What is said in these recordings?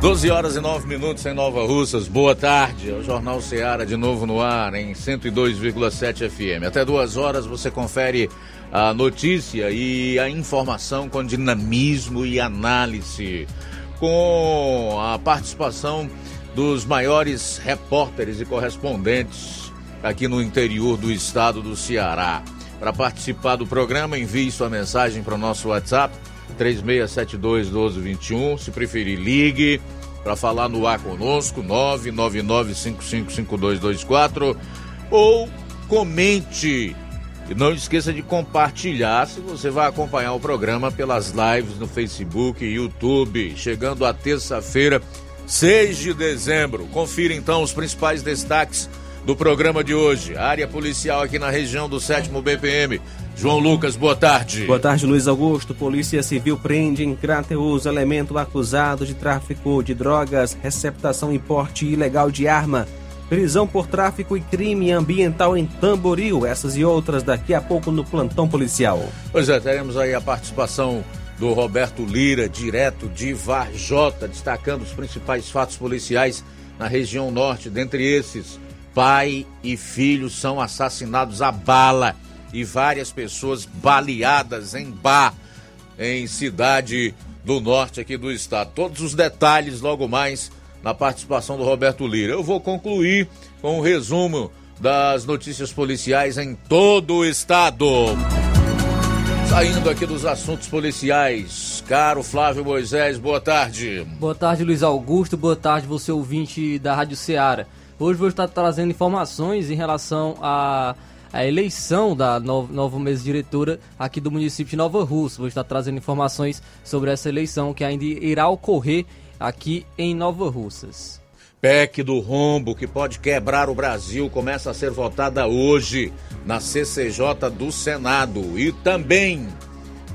12 horas e 9 minutos em Nova Russas. Boa tarde. É o Jornal Seara de novo no ar em 102,7 FM. Até duas horas você confere a notícia e a informação com dinamismo e análise, com a participação dos maiores repórteres e correspondentes aqui no interior do estado do Ceará. Para participar do programa, envie sua mensagem para o nosso WhatsApp 3672 1221. Se preferir, ligue para falar no ar conosco, 999555224 ou comente. E não esqueça de compartilhar se você vai acompanhar o programa pelas lives no Facebook e YouTube. Chegando a terça-feira, 6 de dezembro. Confira então os principais destaques do programa de hoje. área policial aqui na região do 7 BPM João Lucas, boa tarde. Boa tarde, Luiz Augusto. Polícia Civil prende em Crateus elemento acusado de tráfico de drogas, receptação e porte ilegal de arma. Prisão por tráfico e crime ambiental em Tamboril. Essas e outras daqui a pouco no plantão policial. Pois é, teremos aí a participação do Roberto Lira, direto de Varjota, destacando os principais fatos policiais na região norte. Dentre esses, pai e filho são assassinados a bala e várias pessoas baleadas em bar em cidade do norte aqui do estado. Todos os detalhes logo mais na participação do Roberto Lira. Eu vou concluir com um resumo das notícias policiais em todo o estado. Saindo aqui dos assuntos policiais, caro Flávio Moisés, boa tarde. Boa tarde, Luiz Augusto, boa tarde, você ouvinte da Rádio Ceará. Hoje vou estar trazendo informações em relação a a eleição da nova, nova mesa diretora aqui do município de Nova Rússia. Vou estar trazendo informações sobre essa eleição que ainda irá ocorrer aqui em Nova Russas. PEC do rombo que pode quebrar o Brasil começa a ser votada hoje na CCJ do Senado e também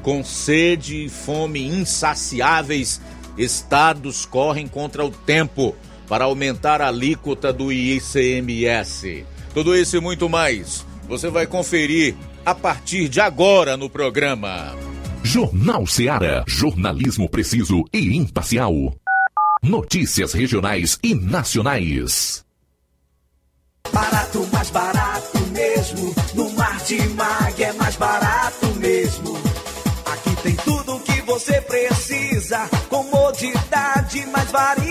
com sede e fome insaciáveis, estados correm contra o tempo para aumentar a alíquota do ICMS. Tudo isso e muito mais você vai conferir a partir de agora no programa. Jornal Seara. Jornalismo preciso e imparcial. Notícias regionais e nacionais. Barato, mais barato mesmo. No Mar de Mag é mais barato mesmo. Aqui tem tudo o que você precisa. Comodidade, mais variedade.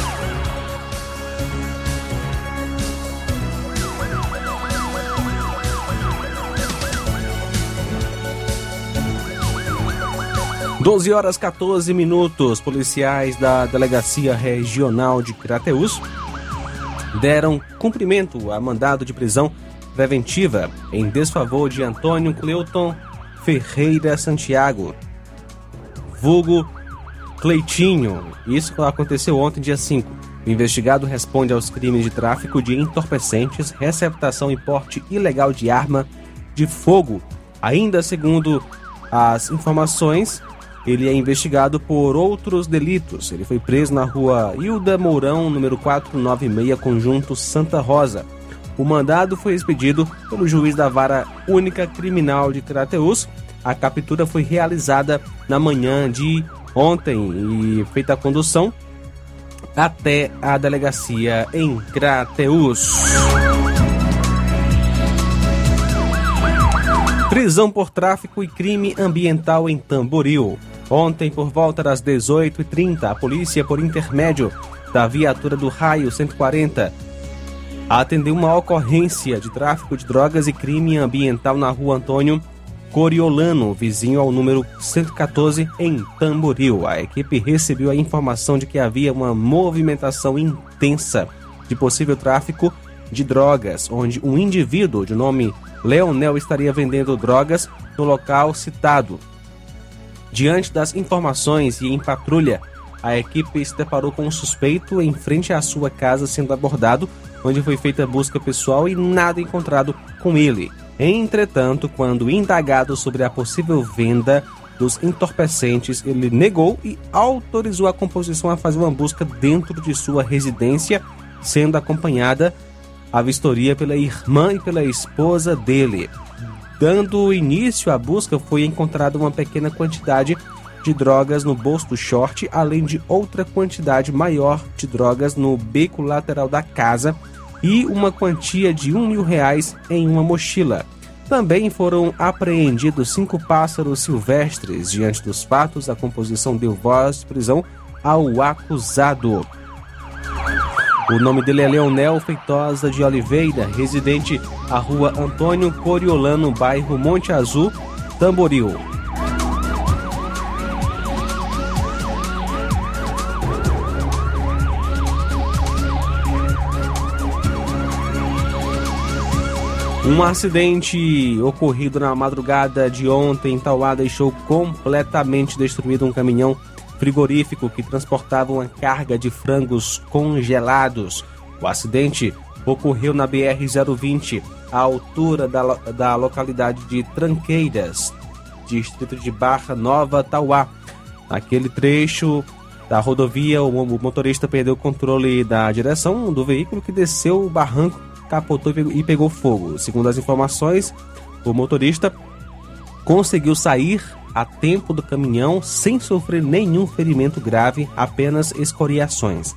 Doze horas 14 minutos. Policiais da Delegacia Regional de Crateus deram cumprimento a mandado de prisão preventiva em desfavor de Antônio Cleuton Ferreira Santiago, vulgo Cleitinho. Isso aconteceu ontem, dia 5. O investigado responde aos crimes de tráfico de entorpecentes, receptação e porte ilegal de arma de fogo. Ainda segundo as informações, ele é investigado por outros delitos. Ele foi preso na rua Hilda Mourão, número 496, Conjunto Santa Rosa. O mandado foi expedido pelo juiz da Vara Única Criminal de Crateus. A captura foi realizada na manhã de ontem e feita a condução até a delegacia em Crateus. Prisão por tráfico e crime ambiental em Tamboril. Ontem, por volta das 18h30, a polícia, por intermédio da viatura do Raio 140, atendeu uma ocorrência de tráfico de drogas e crime ambiental na rua Antônio Coriolano, vizinho ao número 114, em Tamboril. A equipe recebeu a informação de que havia uma movimentação intensa de possível tráfico de drogas, onde um indivíduo de nome Leonel estaria vendendo drogas no local citado. Diante das informações e em patrulha, a equipe se deparou com um suspeito em frente à sua casa sendo abordado, onde foi feita busca pessoal e nada encontrado com ele. Entretanto, quando indagado sobre a possível venda dos entorpecentes, ele negou e autorizou a composição a fazer uma busca dentro de sua residência, sendo acompanhada a vistoria pela irmã e pela esposa dele. Dando início à busca, foi encontrada uma pequena quantidade de drogas no bolso do short, além de outra quantidade maior de drogas no beco lateral da casa e uma quantia de um mil reais em uma mochila. Também foram apreendidos cinco pássaros silvestres. Diante dos fatos, a composição deu voz de prisão ao acusado. O nome dele é Leonel Feitosa de Oliveira, residente à rua Antônio Coriolano, bairro Monte Azul, Tamboril. Um acidente ocorrido na madrugada de ontem em Tauá deixou completamente destruído um caminhão frigorífico que transportava uma carga de frangos congelados. O acidente ocorreu na BR-020, à altura da, da localidade de Tranqueiras, distrito de Barra Nova, Tauá. Naquele trecho da rodovia, o motorista perdeu o controle da direção do veículo que desceu o barranco, capotou e pegou fogo. Segundo as informações, o motorista conseguiu sair a tempo do caminhão sem sofrer nenhum ferimento grave, apenas escoriações.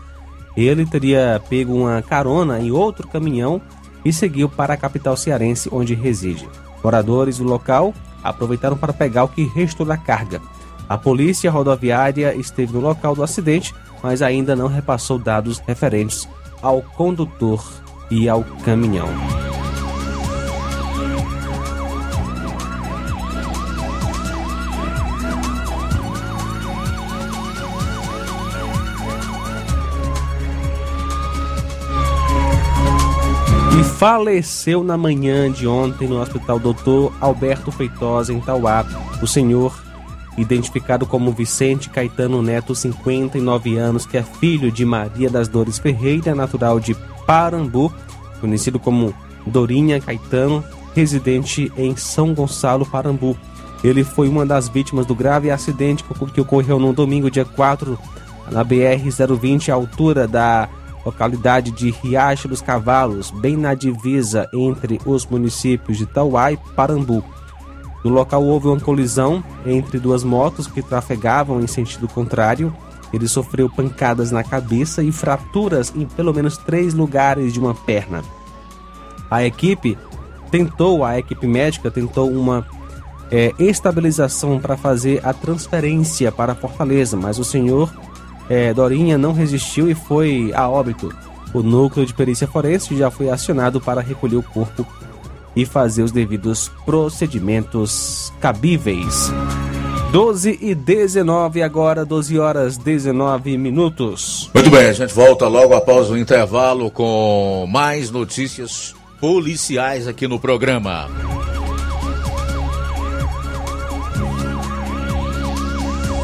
Ele teria pego uma carona em outro caminhão e seguiu para a capital cearense, onde reside. Moradores do local aproveitaram para pegar o que restou da carga. A polícia rodoviária esteve no local do acidente, mas ainda não repassou dados referentes ao condutor e ao caminhão. Faleceu na manhã de ontem no Hospital Dr. Alberto Feitosa, em Tauá. O senhor, identificado como Vicente Caetano Neto, 59 anos, que é filho de Maria das Dores Ferreira, natural de Parambu, conhecido como Dorinha Caetano, residente em São Gonçalo, Parambu. Ele foi uma das vítimas do grave acidente que ocorreu no domingo, dia 4, na BR-020, à altura da localidade de Riacho dos Cavalos, bem na divisa entre os municípios de Tauá e Parambu. No local houve uma colisão entre duas motos que trafegavam em sentido contrário. Ele sofreu pancadas na cabeça e fraturas em pelo menos três lugares de uma perna. A equipe tentou, a equipe médica tentou uma é, estabilização para fazer a transferência para Fortaleza, mas o senhor é, Dorinha não resistiu e foi a óbito. O núcleo de perícia forense já foi acionado para recolher o corpo e fazer os devidos procedimentos cabíveis. 12 e 19 agora, 12 horas 19 minutos. Muito bem, a gente volta logo após o intervalo com mais notícias policiais aqui no programa.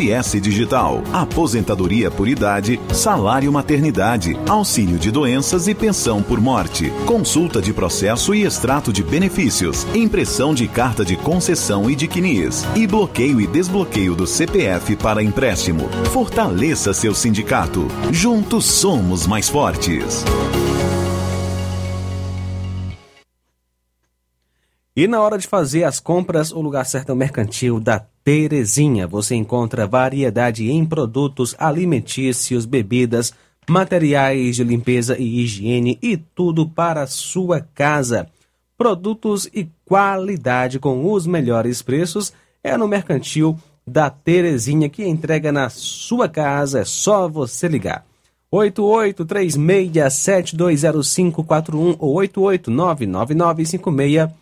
INSS Digital, aposentadoria por idade, salário maternidade, auxílio de doenças e pensão por morte, consulta de processo e extrato de benefícios, impressão de carta de concessão e de CNIS, e bloqueio e desbloqueio do CPF para empréstimo. Fortaleça seu sindicato. Juntos somos mais fortes. E na hora de fazer as compras, o lugar certo é o Mercantil da Terezinha. Você encontra variedade em produtos alimentícios, bebidas, materiais de limpeza e higiene e tudo para a sua casa. Produtos e qualidade com os melhores preços é no Mercantil da Terezinha que entrega na sua casa. É só você ligar. 8836720541 ou 8899956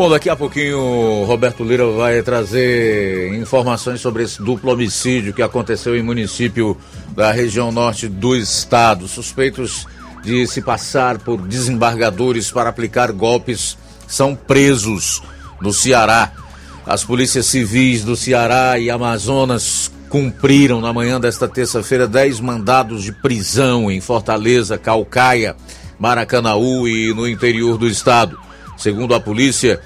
Bom, daqui a pouquinho Roberto Lira vai trazer informações sobre esse duplo homicídio que aconteceu em município da região norte do estado. Suspeitos de se passar por desembargadores para aplicar golpes são presos no Ceará. As polícias civis do Ceará e Amazonas cumpriram na manhã desta terça-feira 10 mandados de prisão em Fortaleza, Calcaia, Maracanaú e no interior do estado. Segundo a polícia,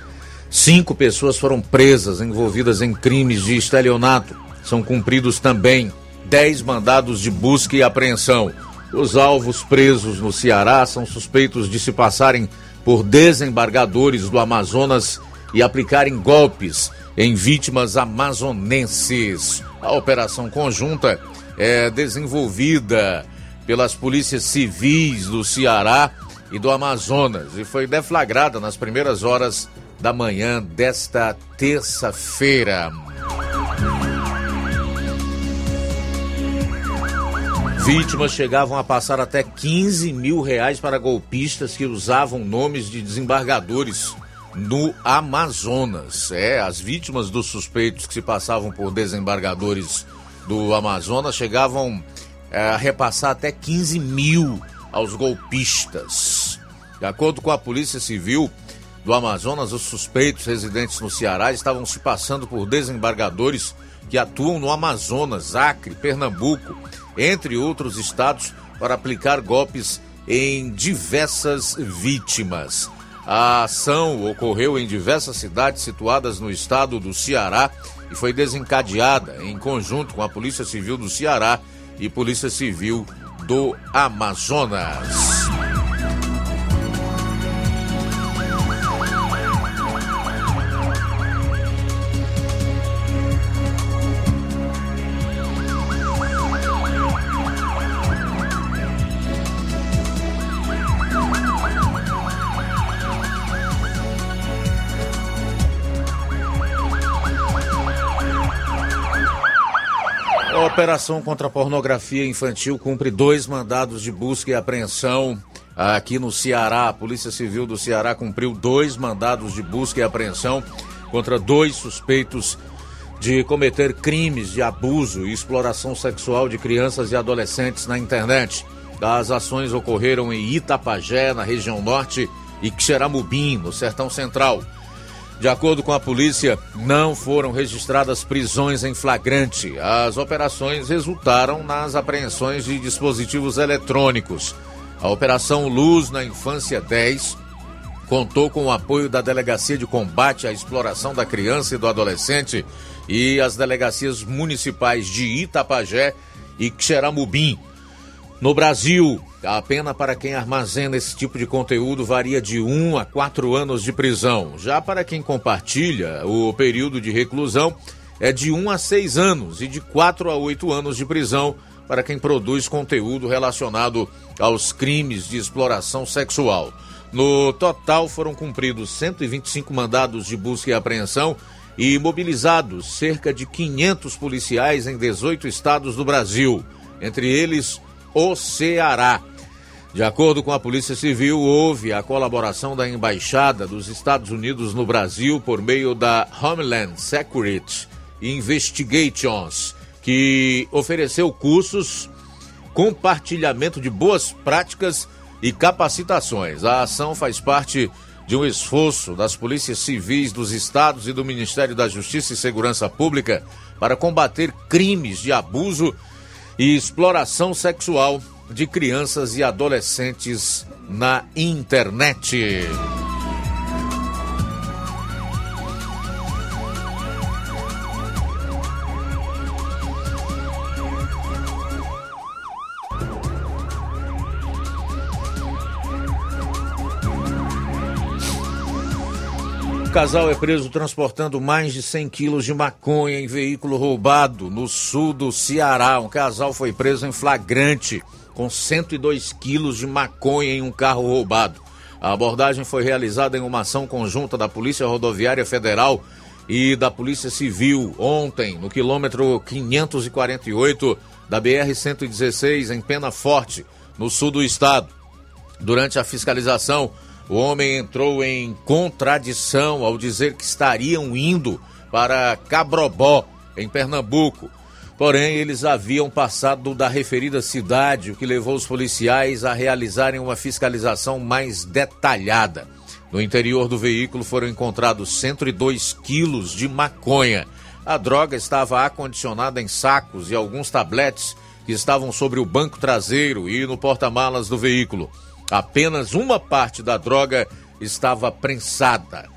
cinco pessoas foram presas envolvidas em crimes de estelionato. São cumpridos também dez mandados de busca e apreensão. Os alvos presos no Ceará são suspeitos de se passarem por desembargadores do Amazonas e aplicarem golpes em vítimas amazonenses. A operação conjunta é desenvolvida pelas polícias civis do Ceará e do Amazonas e foi deflagrada nas primeiras horas da manhã desta terça-feira. Vítimas chegavam a passar até 15 mil reais para golpistas que usavam nomes de desembargadores no Amazonas. É, as vítimas dos suspeitos que se passavam por desembargadores do Amazonas chegavam é, a repassar até 15 mil aos golpistas. De acordo com a Polícia Civil do Amazonas, os suspeitos residentes no Ceará estavam se passando por desembargadores que atuam no Amazonas, Acre, Pernambuco, entre outros estados, para aplicar golpes em diversas vítimas. A ação ocorreu em diversas cidades situadas no estado do Ceará e foi desencadeada em conjunto com a Polícia Civil do Ceará e Polícia Civil do Amazonas. Operação contra a pornografia infantil cumpre dois mandados de busca e apreensão aqui no Ceará. A Polícia Civil do Ceará cumpriu dois mandados de busca e apreensão contra dois suspeitos de cometer crimes de abuso e exploração sexual de crianças e adolescentes na internet. As ações ocorreram em Itapajé, na região norte, e Xeramubim, no sertão central. De acordo com a polícia, não foram registradas prisões em flagrante. As operações resultaram nas apreensões de dispositivos eletrônicos. A Operação Luz na Infância 10 contou com o apoio da Delegacia de Combate à Exploração da Criança e do Adolescente e as delegacias municipais de Itapajé e Xeramubim. No Brasil, a pena para quem armazena esse tipo de conteúdo varia de 1 a 4 anos de prisão. Já para quem compartilha, o período de reclusão é de 1 a 6 anos e de 4 a 8 anos de prisão para quem produz conteúdo relacionado aos crimes de exploração sexual. No total, foram cumpridos 125 mandados de busca e apreensão e mobilizados cerca de 500 policiais em 18 estados do Brasil, entre eles o Ceará. De acordo com a Polícia Civil, houve a colaboração da Embaixada dos Estados Unidos no Brasil por meio da Homeland Security Investigations, que ofereceu cursos, compartilhamento de boas práticas e capacitações. A ação faz parte de um esforço das polícias civis dos estados e do Ministério da Justiça e Segurança Pública para combater crimes de abuso e exploração sexual de crianças e adolescentes na internet. casal é preso transportando mais de 100 quilos de maconha em veículo roubado no sul do Ceará. Um casal foi preso em flagrante com 102 quilos de maconha em um carro roubado. A abordagem foi realizada em uma ação conjunta da Polícia Rodoviária Federal e da Polícia Civil ontem, no quilômetro 548 da BR-116, em Pena Forte, no sul do estado. Durante a fiscalização, o homem entrou em contradição ao dizer que estariam indo para Cabrobó, em Pernambuco. Porém, eles haviam passado da referida cidade, o que levou os policiais a realizarem uma fiscalização mais detalhada. No interior do veículo foram encontrados 102 quilos de maconha. A droga estava acondicionada em sacos e alguns tabletes que estavam sobre o banco traseiro e no porta-malas do veículo. Apenas uma parte da droga estava prensada.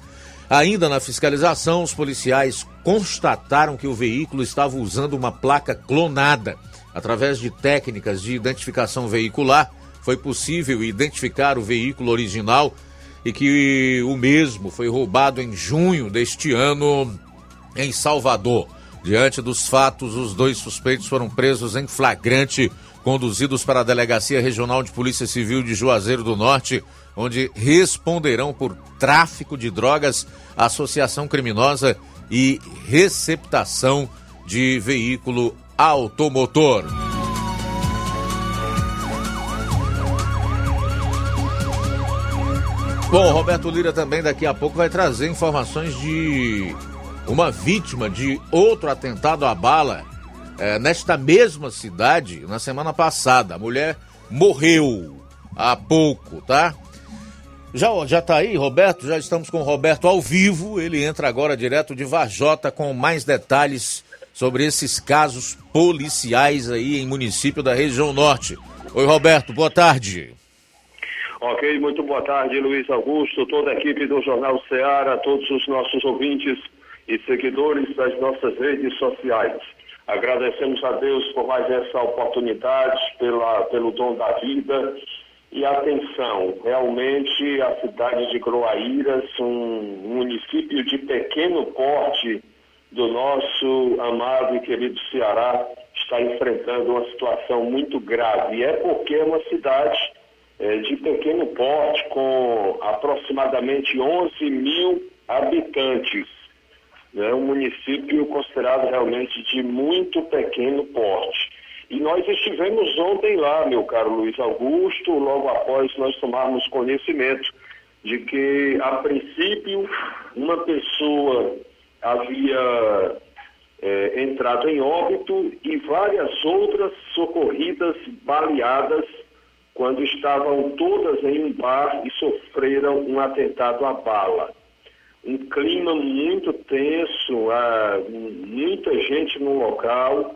Ainda na fiscalização, os policiais constataram que o veículo estava usando uma placa clonada. Através de técnicas de identificação veicular, foi possível identificar o veículo original e que o mesmo foi roubado em junho deste ano em Salvador. Diante dos fatos, os dois suspeitos foram presos em flagrante conduzidos para a Delegacia Regional de Polícia Civil de Juazeiro do Norte, onde responderão por tráfico de drogas, associação criminosa e receptação de veículo automotor. Bom, Roberto Lira também daqui a pouco vai trazer informações de uma vítima de outro atentado à bala é, nesta mesma cidade na semana passada. A mulher morreu há pouco, tá? Já, já tá aí, Roberto? Já estamos com o Roberto ao vivo. Ele entra agora direto de Varjota com mais detalhes sobre esses casos policiais aí em município da região norte. Oi, Roberto, boa tarde. Ok, muito boa tarde, Luiz Augusto, toda a equipe do Jornal Ceará, todos os nossos ouvintes e seguidores das nossas redes sociais. Agradecemos a Deus por mais essa oportunidade, pela, pelo dom da vida. E atenção, realmente a cidade de Groaíras, um município de pequeno porte do nosso amado e querido Ceará, está enfrentando uma situação muito grave. E é porque é uma cidade é, de pequeno porte, com aproximadamente 11 mil habitantes. né, um município considerado realmente de muito pequeno porte. E nós estivemos ontem lá, meu caro Luiz Augusto, logo após nós tomarmos conhecimento de que, a princípio, uma pessoa havia é, entrado em óbito e várias outras socorridas baleadas quando estavam todas em um bar e sofreram um atentado à bala. Um clima muito tenso, muita gente no local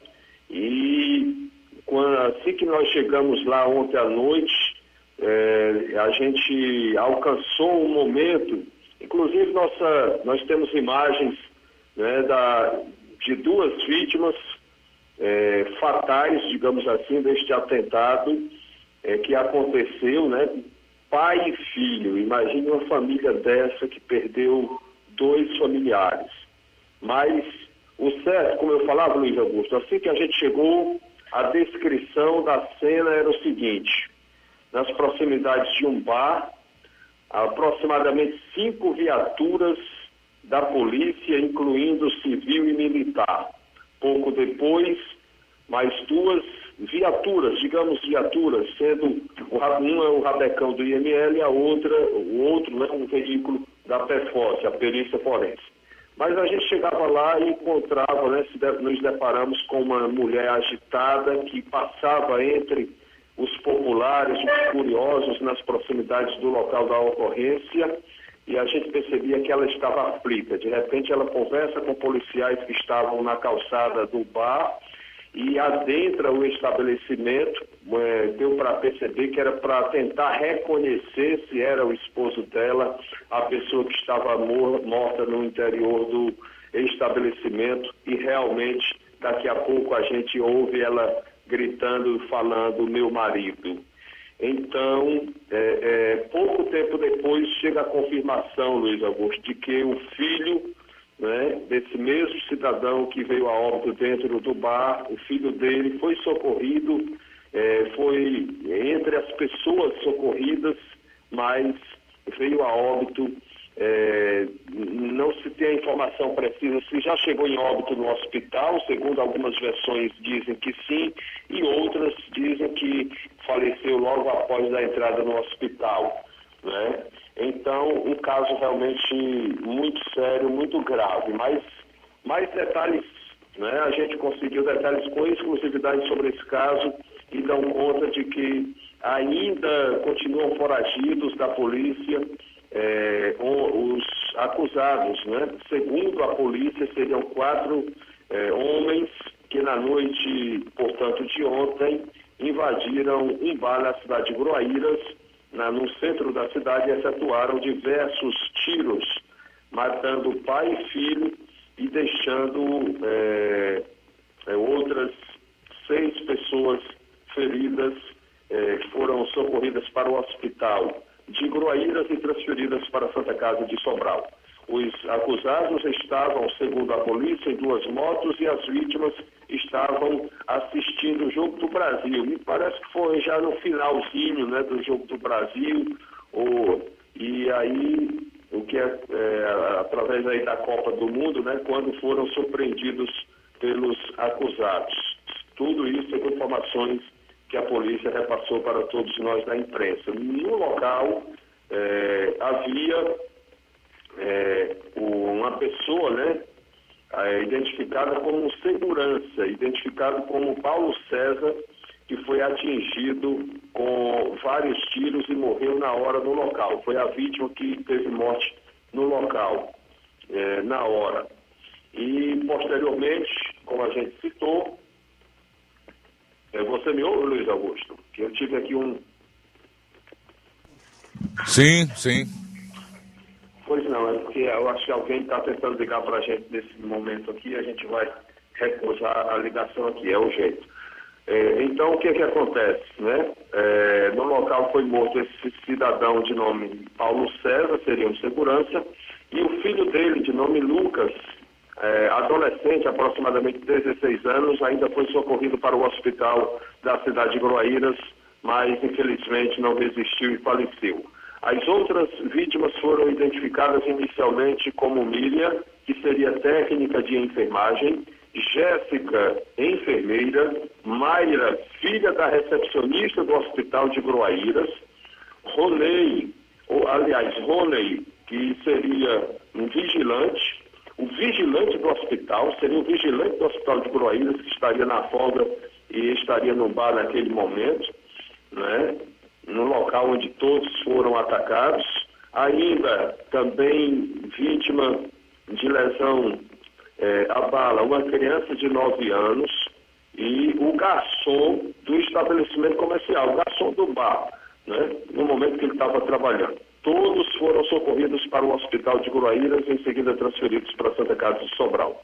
e quando, assim que nós chegamos lá ontem à noite, é, a gente alcançou um momento, inclusive nossa, nós temos imagens né, da, de duas vítimas é, fatais, digamos assim, deste atentado é, que aconteceu, né? Pai e filho. Imagine uma família dessa que perdeu dois familiares. Mas o certo, como eu falava, Luiz Augusto, assim que a gente chegou, a descrição da cena era o seguinte: nas proximidades de um bar, aproximadamente cinco viaturas da polícia, incluindo civil e militar. Pouco depois, mais duas viaturas, digamos viaturas, sendo uma é o rabecão do IML e a outra, o outro, né, um veículo da PFOS, a perícia forense. Mas a gente chegava lá e encontrava, né, nos deparamos com uma mulher agitada que passava entre os populares, os curiosos nas proximidades do local da ocorrência e a gente percebia que ela estava aflita. De repente ela conversa com policiais que estavam na calçada do bar e adentra o estabelecimento, é, deu para perceber que era para tentar reconhecer se era o esposo dela, a pessoa que estava mor morta no interior do estabelecimento e realmente daqui a pouco a gente ouve ela gritando, falando meu marido. Então, é, é, pouco tempo depois chega a confirmação, Luiz Augusto, de que o filho né, desse mesmo cidadão que veio a óbito dentro do bar, o filho dele foi socorrido, é, foi entre as pessoas socorridas, mas veio a óbito. É, não se tem a informação precisa se já chegou em óbito no hospital, segundo algumas versões dizem que sim, e outras dizem que faleceu logo após a entrada no hospital. Né? Então, um caso realmente muito sério, muito grave. Mas mais detalhes, né? a gente conseguiu detalhes com exclusividade sobre esse caso e dão conta de que ainda continuam foragidos da polícia é, os acusados. Né? Segundo a polícia, seriam quatro é, homens que na noite, portanto, de ontem, invadiram um bar na cidade de Groaíras, na, no centro da cidade, efetuaram diversos tiros, matando pai e filho e deixando é, é, outras seis pessoas feridas, é, que foram socorridas para o hospital de Groaíras e transferidas para a Santa Casa de Sobral. Os acusados estavam, segundo a polícia, em duas motos e as vítimas estavam assistindo o Jogo do Brasil. Me parece que foi já no finalzinho né, do Jogo do Brasil, ou, e aí, o que é, é, através aí da Copa do Mundo, né, quando foram surpreendidos pelos acusados. Tudo isso são informações que a polícia repassou para todos nós da imprensa. No local é, havia é, uma pessoa, né, é, identificada como segurança, identificado como Paulo César, que foi atingido com vários tiros e morreu na hora no local. Foi a vítima que teve morte no local, é, na hora. E, posteriormente, como a gente citou, é, você me ouve, Luiz Augusto? Que eu tive aqui um. Sim, sim. Não, é porque eu acho que alguém está tentando ligar para a gente nesse momento aqui, a gente vai recusar a ligação aqui, é o jeito. É, então, o que que acontece, né? É, no local foi morto esse cidadão de nome Paulo César, seria um segurança, e o filho dele, de nome Lucas, é, adolescente, aproximadamente 16 anos, ainda foi socorrido para o hospital da cidade de Groaíras, mas infelizmente não resistiu e faleceu. As outras vítimas foram identificadas inicialmente como Miriam, que seria técnica de enfermagem, Jéssica, enfermeira, Mayra, filha da recepcionista do Hospital de Groaíras, Ronei, ou aliás, Ronei, que seria um vigilante, o vigilante do hospital, seria o vigilante do Hospital de Groaíras, que estaria na folga e estaria no bar naquele momento, né? No local onde todos foram atacados. Ainda também vítima de lesão é, a bala, uma criança de 9 anos e o garçom do estabelecimento comercial, o garçom do bar, né, no momento que ele estava trabalhando. Todos foram socorridos para o hospital de Guruaíras e em seguida transferidos para Santa Casa de Sobral.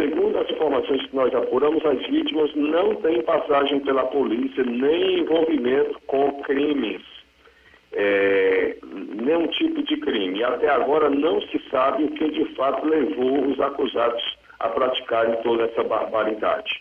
Segundo as informações que nós apuramos, as vítimas não têm passagem pela polícia nem envolvimento com crimes, é, nenhum tipo de crime. Até agora não se sabe o que de fato levou os acusados a praticarem toda essa barbaridade.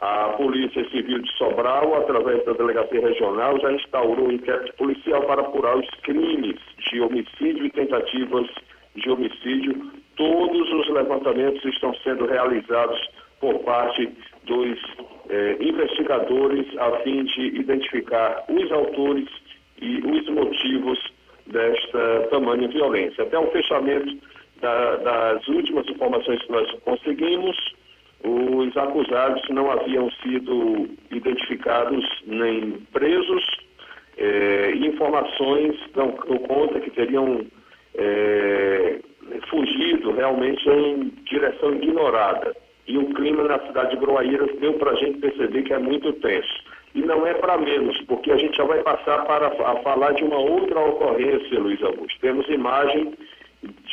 A Polícia Civil de Sobral, através da Delegacia Regional, já instaurou um inquérito policial para apurar os crimes de homicídio e tentativas de homicídio. Todos os levantamentos estão sendo realizados por parte dos eh, investigadores a fim de identificar os autores e os motivos desta tamanha violência. Até o fechamento da, das últimas informações que nós conseguimos, os acusados não haviam sido identificados nem presos, eh, informações dão, conta que teriam eh, fugido realmente em direção ignorada. E o clima na cidade de Groaíras deu para a gente perceber que é muito tenso. E não é para menos, porque a gente já vai passar para a falar de uma outra ocorrência, Luiz Augusto. Temos imagem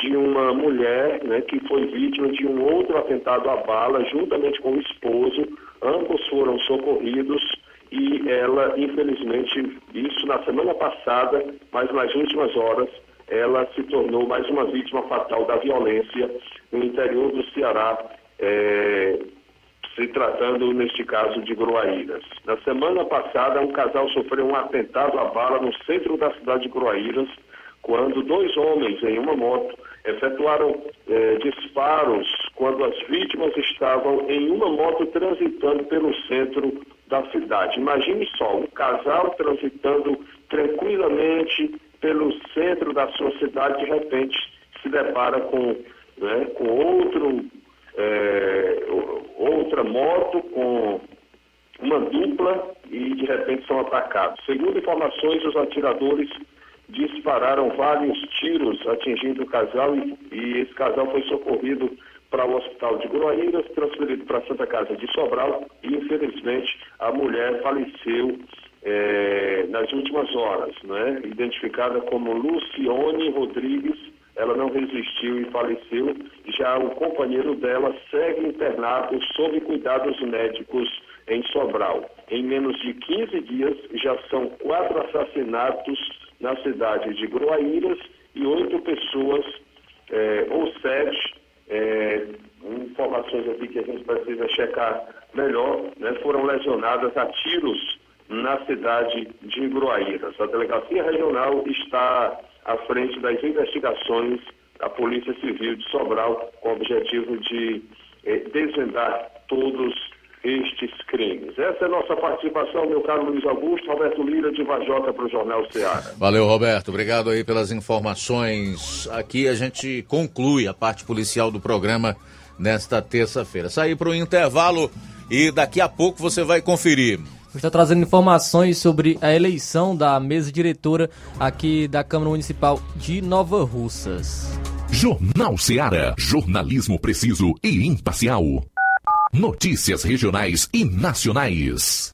de uma mulher né, que foi vítima de um outro atentado à bala, juntamente com o esposo. Ambos foram socorridos e ela, infelizmente, isso na semana passada, mas nas últimas horas, ela se tornou mais uma vítima fatal da violência no interior do Ceará. É, se tratando, neste caso, de Groaíras. Na semana passada, um casal sofreu um atentado à bala no centro da cidade de Groaíras, quando dois homens em uma moto efetuaram eh, disparos quando as vítimas estavam em uma moto transitando pelo centro da cidade. Imagine só, um casal transitando tranquilamente pelo centro da sua cidade, de repente se depara com, né, com outro é, outra moto com uma dupla e de repente são atacados. Segundo informações, os atiradores dispararam vários tiros atingindo o casal e, e esse casal foi socorrido para o hospital de Groaíras, transferido para a Santa Casa de Sobral e infelizmente a mulher faleceu é, nas últimas horas, né? identificada como Lucione Rodrigues ela não resistiu e faleceu. Já o companheiro dela segue internado sob cuidados médicos em Sobral. Em menos de 15 dias, já são quatro assassinatos na cidade de Groaíras e oito pessoas, é, ou sete, é, informações aqui que a gente precisa checar melhor, né, foram lesionadas a tiros na cidade de Groaíras. A delegacia regional está à frente das investigações da Polícia Civil de Sobral, com o objetivo de eh, desvendar todos estes crimes. Essa é a nossa participação, meu caro Luiz Augusto, Roberto Lira, de Vajota para o Jornal Ceará. Valeu, Roberto. Obrigado aí pelas informações. Aqui a gente conclui a parte policial do programa nesta terça-feira. Sair para o intervalo e daqui a pouco você vai conferir está trazendo informações sobre a eleição da mesa diretora aqui da Câmara Municipal de Nova Russas. Jornal Seara. Jornalismo preciso e imparcial. Notícias regionais e nacionais.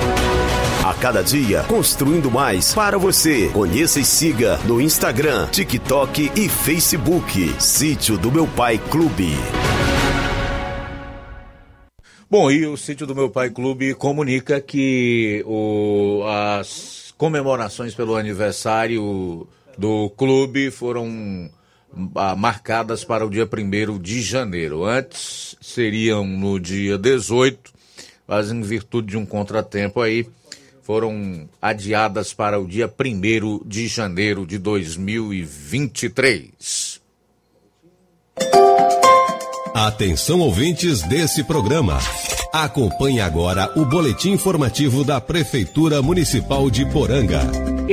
Cada dia, construindo mais para você. Conheça e siga no Instagram, TikTok e Facebook. Sítio do Meu Pai Clube. Bom, e o sítio do Meu Pai Clube comunica que o, as comemorações pelo aniversário do clube foram ah, marcadas para o dia 1 de janeiro. Antes seriam no dia 18, mas em virtude de um contratempo aí, foram adiadas para o dia 1 de janeiro de 2023. Atenção ouvintes desse programa. Acompanhe agora o boletim informativo da Prefeitura Municipal de Poranga.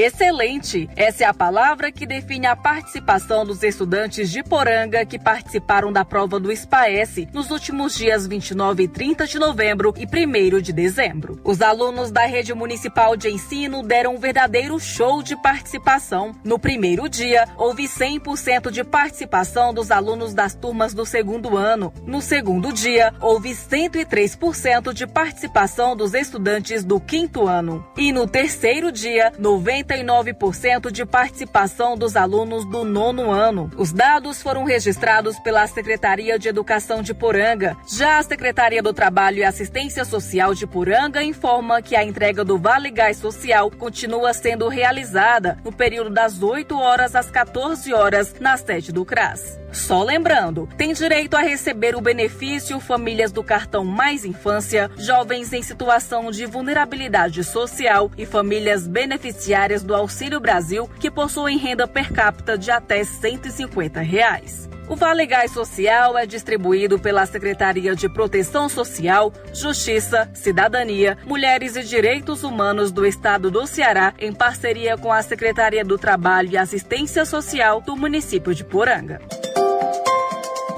Excelente! Essa é a palavra que define a participação dos estudantes de Poranga que participaram da prova do SPAES nos últimos dias 29 e 30 de novembro e 1 de dezembro. Os alunos da rede municipal de ensino deram um verdadeiro show de participação. No primeiro dia, houve 100% de participação dos alunos das turmas do segundo ano. No segundo dia, houve 103% de participação dos estudantes do quinto ano. E no terceiro dia, 90 99% de participação dos alunos do nono ano. Os dados foram registrados pela Secretaria de Educação de Poranga. Já a Secretaria do Trabalho e Assistência Social de Poranga informa que a entrega do Vale Gás Social continua sendo realizada no período das 8 horas às 14 horas na sede do CRAS. Só lembrando, tem direito a receber o benefício famílias do cartão Mais Infância, jovens em situação de vulnerabilidade social e famílias beneficiárias do Auxílio Brasil que possuem renda per capita de até 150 reais. O Vale Gás Social é distribuído pela Secretaria de Proteção Social, Justiça, Cidadania, Mulheres e Direitos Humanos do Estado do Ceará, em parceria com a Secretaria do Trabalho e Assistência Social do município de Poranga.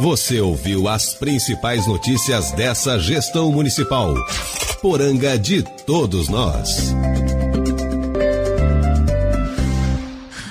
Você ouviu as principais notícias dessa gestão municipal. Poranga de todos nós.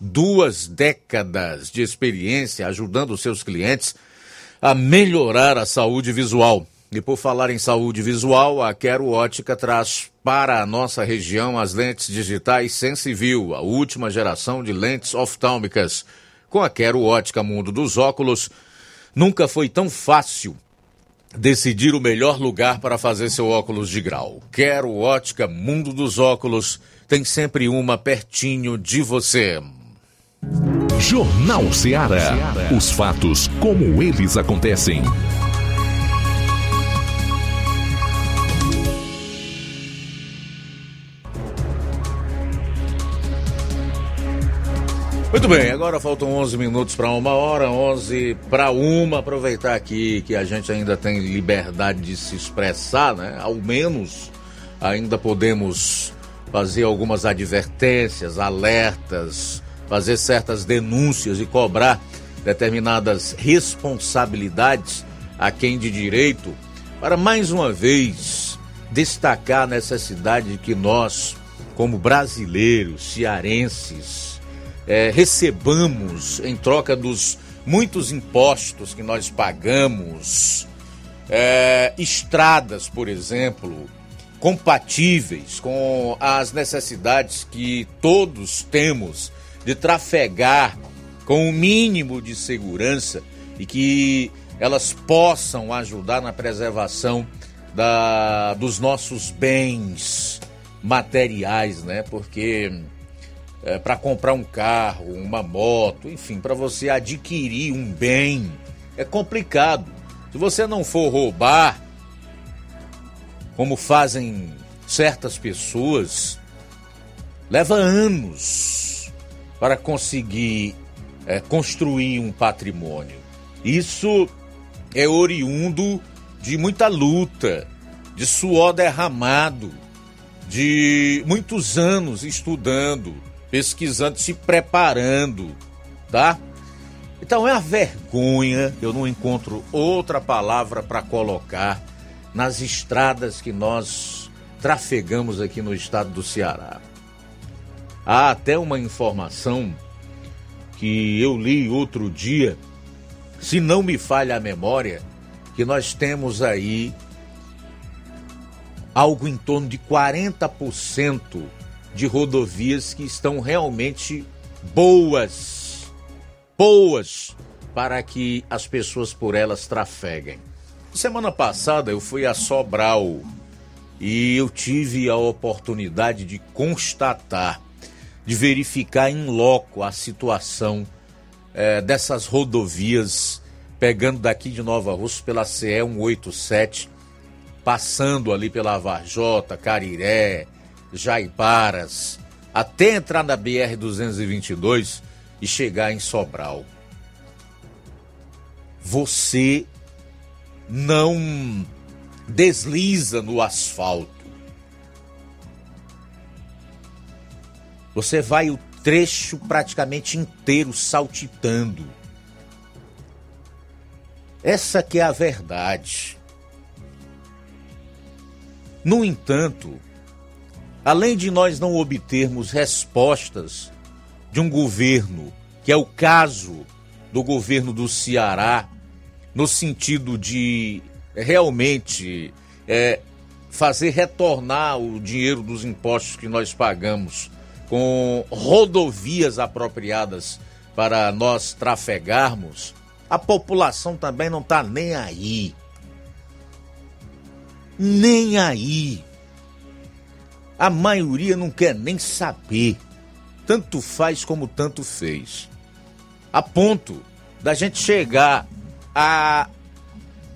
duas décadas de experiência ajudando seus clientes a melhorar a saúde visual. E por falar em saúde visual, a Quero Ótica traz para a nossa região as lentes digitais Sensiview, a última geração de lentes oftálmicas. Com a Quero Ótica Mundo dos Óculos, nunca foi tão fácil decidir o melhor lugar para fazer seu óculos de grau. Quero Ótica Mundo dos Óculos tem sempre uma pertinho de você. Jornal Ceará. Os fatos como eles acontecem. Muito bem, agora faltam 11 minutos para uma hora, 11 para uma. Aproveitar aqui que a gente ainda tem liberdade de se expressar, né? Ao menos ainda podemos fazer algumas advertências, alertas, fazer certas denúncias e cobrar determinadas responsabilidades a quem de direito, para mais uma vez destacar a necessidade de que nós, como brasileiros, cearenses, é, recebamos em troca dos muitos impostos que nós pagamos, é, estradas, por exemplo, compatíveis com as necessidades que todos temos de trafegar com o mínimo de segurança e que elas possam ajudar na preservação da, dos nossos bens materiais, né? Porque é, para comprar um carro, uma moto, enfim, para você adquirir um bem, é complicado. Se você não for roubar, como fazem certas pessoas, leva anos para conseguir é, construir um patrimônio. Isso é oriundo de muita luta, de suor derramado, de muitos anos estudando, pesquisando, se preparando, tá? Então é uma vergonha, eu não encontro outra palavra para colocar nas estradas que nós trafegamos aqui no estado do Ceará. Há até uma informação que eu li outro dia, se não me falha a memória, que nós temos aí algo em torno de 40% de rodovias que estão realmente boas, boas para que as pessoas por elas trafeguem. Semana passada eu fui a Sobral e eu tive a oportunidade de constatar, de verificar em loco a situação é, dessas rodovias, pegando daqui de Nova Rússia pela CE 187, passando ali pela Varjota, Cariré, Jaiparas, até entrar na BR-222 e chegar em Sobral. Você não desliza no asfalto. Você vai o trecho praticamente inteiro saltitando. Essa que é a verdade. No entanto, além de nós não obtermos respostas de um governo, que é o caso do governo do Ceará, no sentido de realmente é, fazer retornar o dinheiro dos impostos que nós pagamos com rodovias apropriadas para nós trafegarmos, a população também não está nem aí. Nem aí. A maioria não quer nem saber. Tanto faz como tanto fez. A ponto da gente chegar à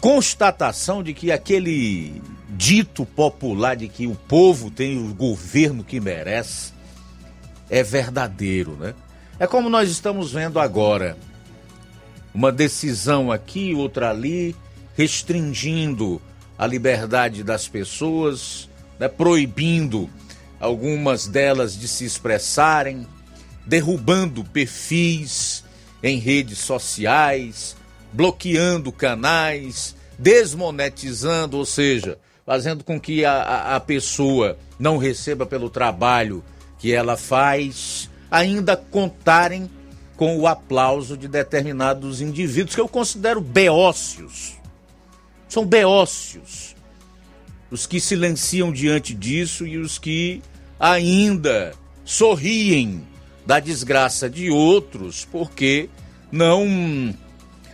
constatação de que aquele dito popular de que o povo tem o governo que merece é verdadeiro, né? É como nós estamos vendo agora. Uma decisão aqui, outra ali, restringindo a liberdade das pessoas, né, proibindo algumas delas de se expressarem, derrubando perfis em redes sociais, bloqueando canais, desmonetizando, ou seja, fazendo com que a, a, pessoa não receba pelo trabalho que ela faz, ainda contarem com o aplauso de determinados indivíduos que eu considero beócios. São beócios. Os que silenciam diante disso e os que ainda sorriem da desgraça de outros porque não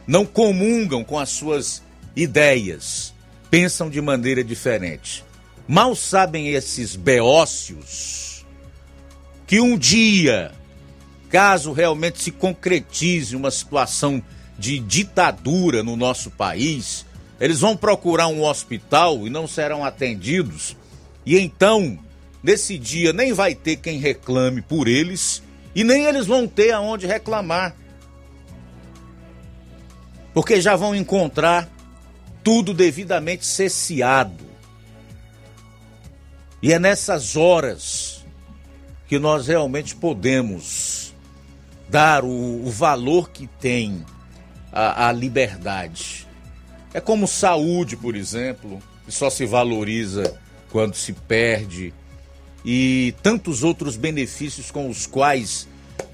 não comungam com as suas ideias, pensam de maneira diferente. Mal sabem esses beócios que um dia, caso realmente se concretize uma situação de ditadura no nosso país, eles vão procurar um hospital e não serão atendidos, e então, nesse dia, nem vai ter quem reclame por eles e nem eles vão ter aonde reclamar. Porque já vão encontrar tudo devidamente cesseado. E é nessas horas que nós realmente podemos dar o, o valor que tem a, a liberdade. É como saúde, por exemplo, que só se valoriza quando se perde, e tantos outros benefícios com os quais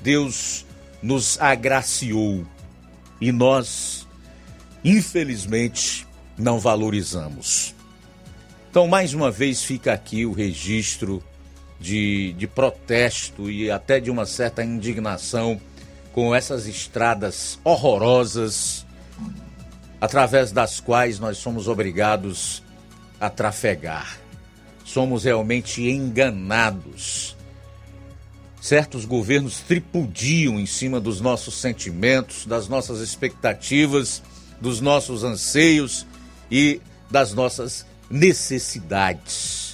Deus nos agraciou e nós, infelizmente, não valorizamos. Então, mais uma vez, fica aqui o registro de, de protesto e até de uma certa indignação com essas estradas horrorosas através das quais nós somos obrigados a trafegar somos realmente enganados. Certos governos tripudiam em cima dos nossos sentimentos, das nossas expectativas, dos nossos anseios e das nossas necessidades.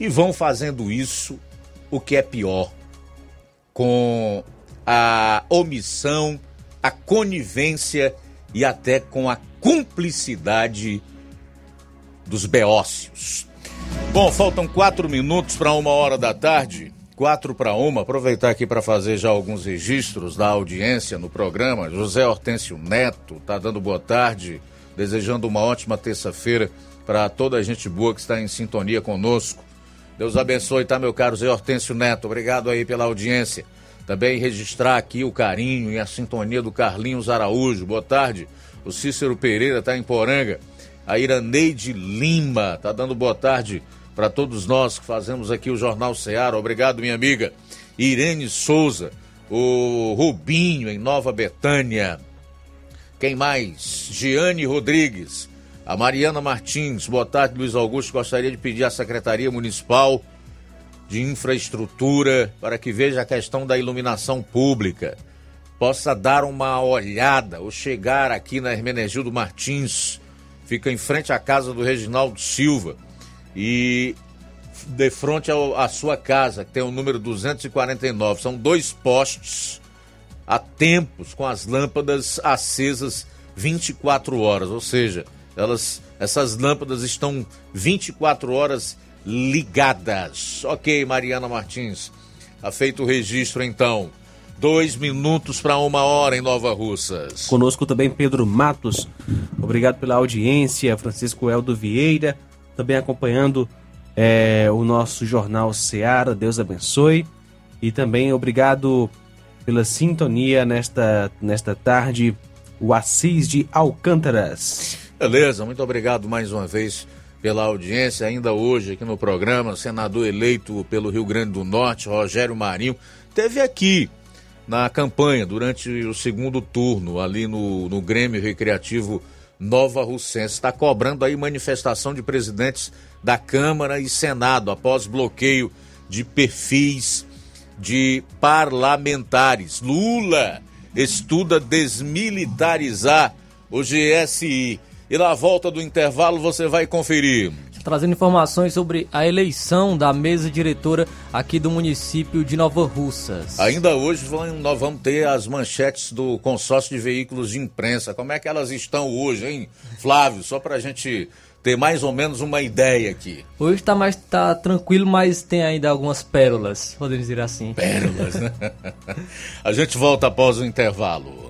E vão fazendo isso, o que é pior, com a omissão, a conivência e até com a cumplicidade dos beócios, Bom, faltam quatro minutos para uma hora da tarde. Quatro para uma. Aproveitar aqui para fazer já alguns registros da audiência no programa. José Hortêncio Neto tá dando boa tarde, desejando uma ótima terça-feira para toda a gente boa que está em sintonia conosco. Deus abençoe, tá, meu caro Zé Hortêncio Neto? Obrigado aí pela audiência. Também registrar aqui o carinho e a sintonia do Carlinhos Araújo. Boa tarde. O Cícero Pereira está em Poranga. A Iraneide Lima tá dando boa tarde para todos nós que fazemos aqui o Jornal Ceará. Obrigado, minha amiga. Irene Souza, o Rubinho em Nova Betânia. Quem mais? Giane Rodrigues, a Mariana Martins. Boa tarde, Luiz Augusto. Gostaria de pedir à Secretaria Municipal de Infraestrutura para que veja a questão da iluminação pública. Possa dar uma olhada ou chegar aqui na Hermenegildo Martins, fica em frente à casa do Reginaldo Silva e de frente à sua casa, que tem o número 249. São dois postes há tempos com as lâmpadas acesas 24 horas, ou seja, elas, essas lâmpadas estão 24 horas ligadas. Ok, Mariana Martins, tá feito o registro então. Dois minutos para uma hora em Nova Russas. Conosco também Pedro Matos. Obrigado pela audiência. Francisco Eldo Vieira também acompanhando é, o nosso jornal Seara. Deus abençoe. E também obrigado pela sintonia nesta, nesta tarde, o Assis de Alcântaras. Beleza, muito obrigado mais uma vez pela audiência. Ainda hoje aqui no programa, senador eleito pelo Rio Grande do Norte, Rogério Marinho, teve aqui na campanha durante o segundo turno, ali no, no Grêmio Recreativo Nova Russense. Está cobrando aí manifestação de presidentes da Câmara e Senado após bloqueio de perfis de parlamentares. Lula estuda desmilitarizar o GSI. E na volta do intervalo você vai conferir. trazendo informações sobre a eleição da mesa diretora aqui do município de Nova Russas. Ainda hoje nós vamos ter as manchetes do consórcio de veículos de imprensa. Como é que elas estão hoje, hein, Flávio? Só para a gente ter mais ou menos uma ideia aqui. Hoje tá mais tá tranquilo, mas tem ainda algumas pérolas, podemos dizer assim. Pérolas, né? a gente volta após o intervalo.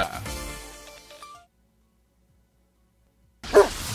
ら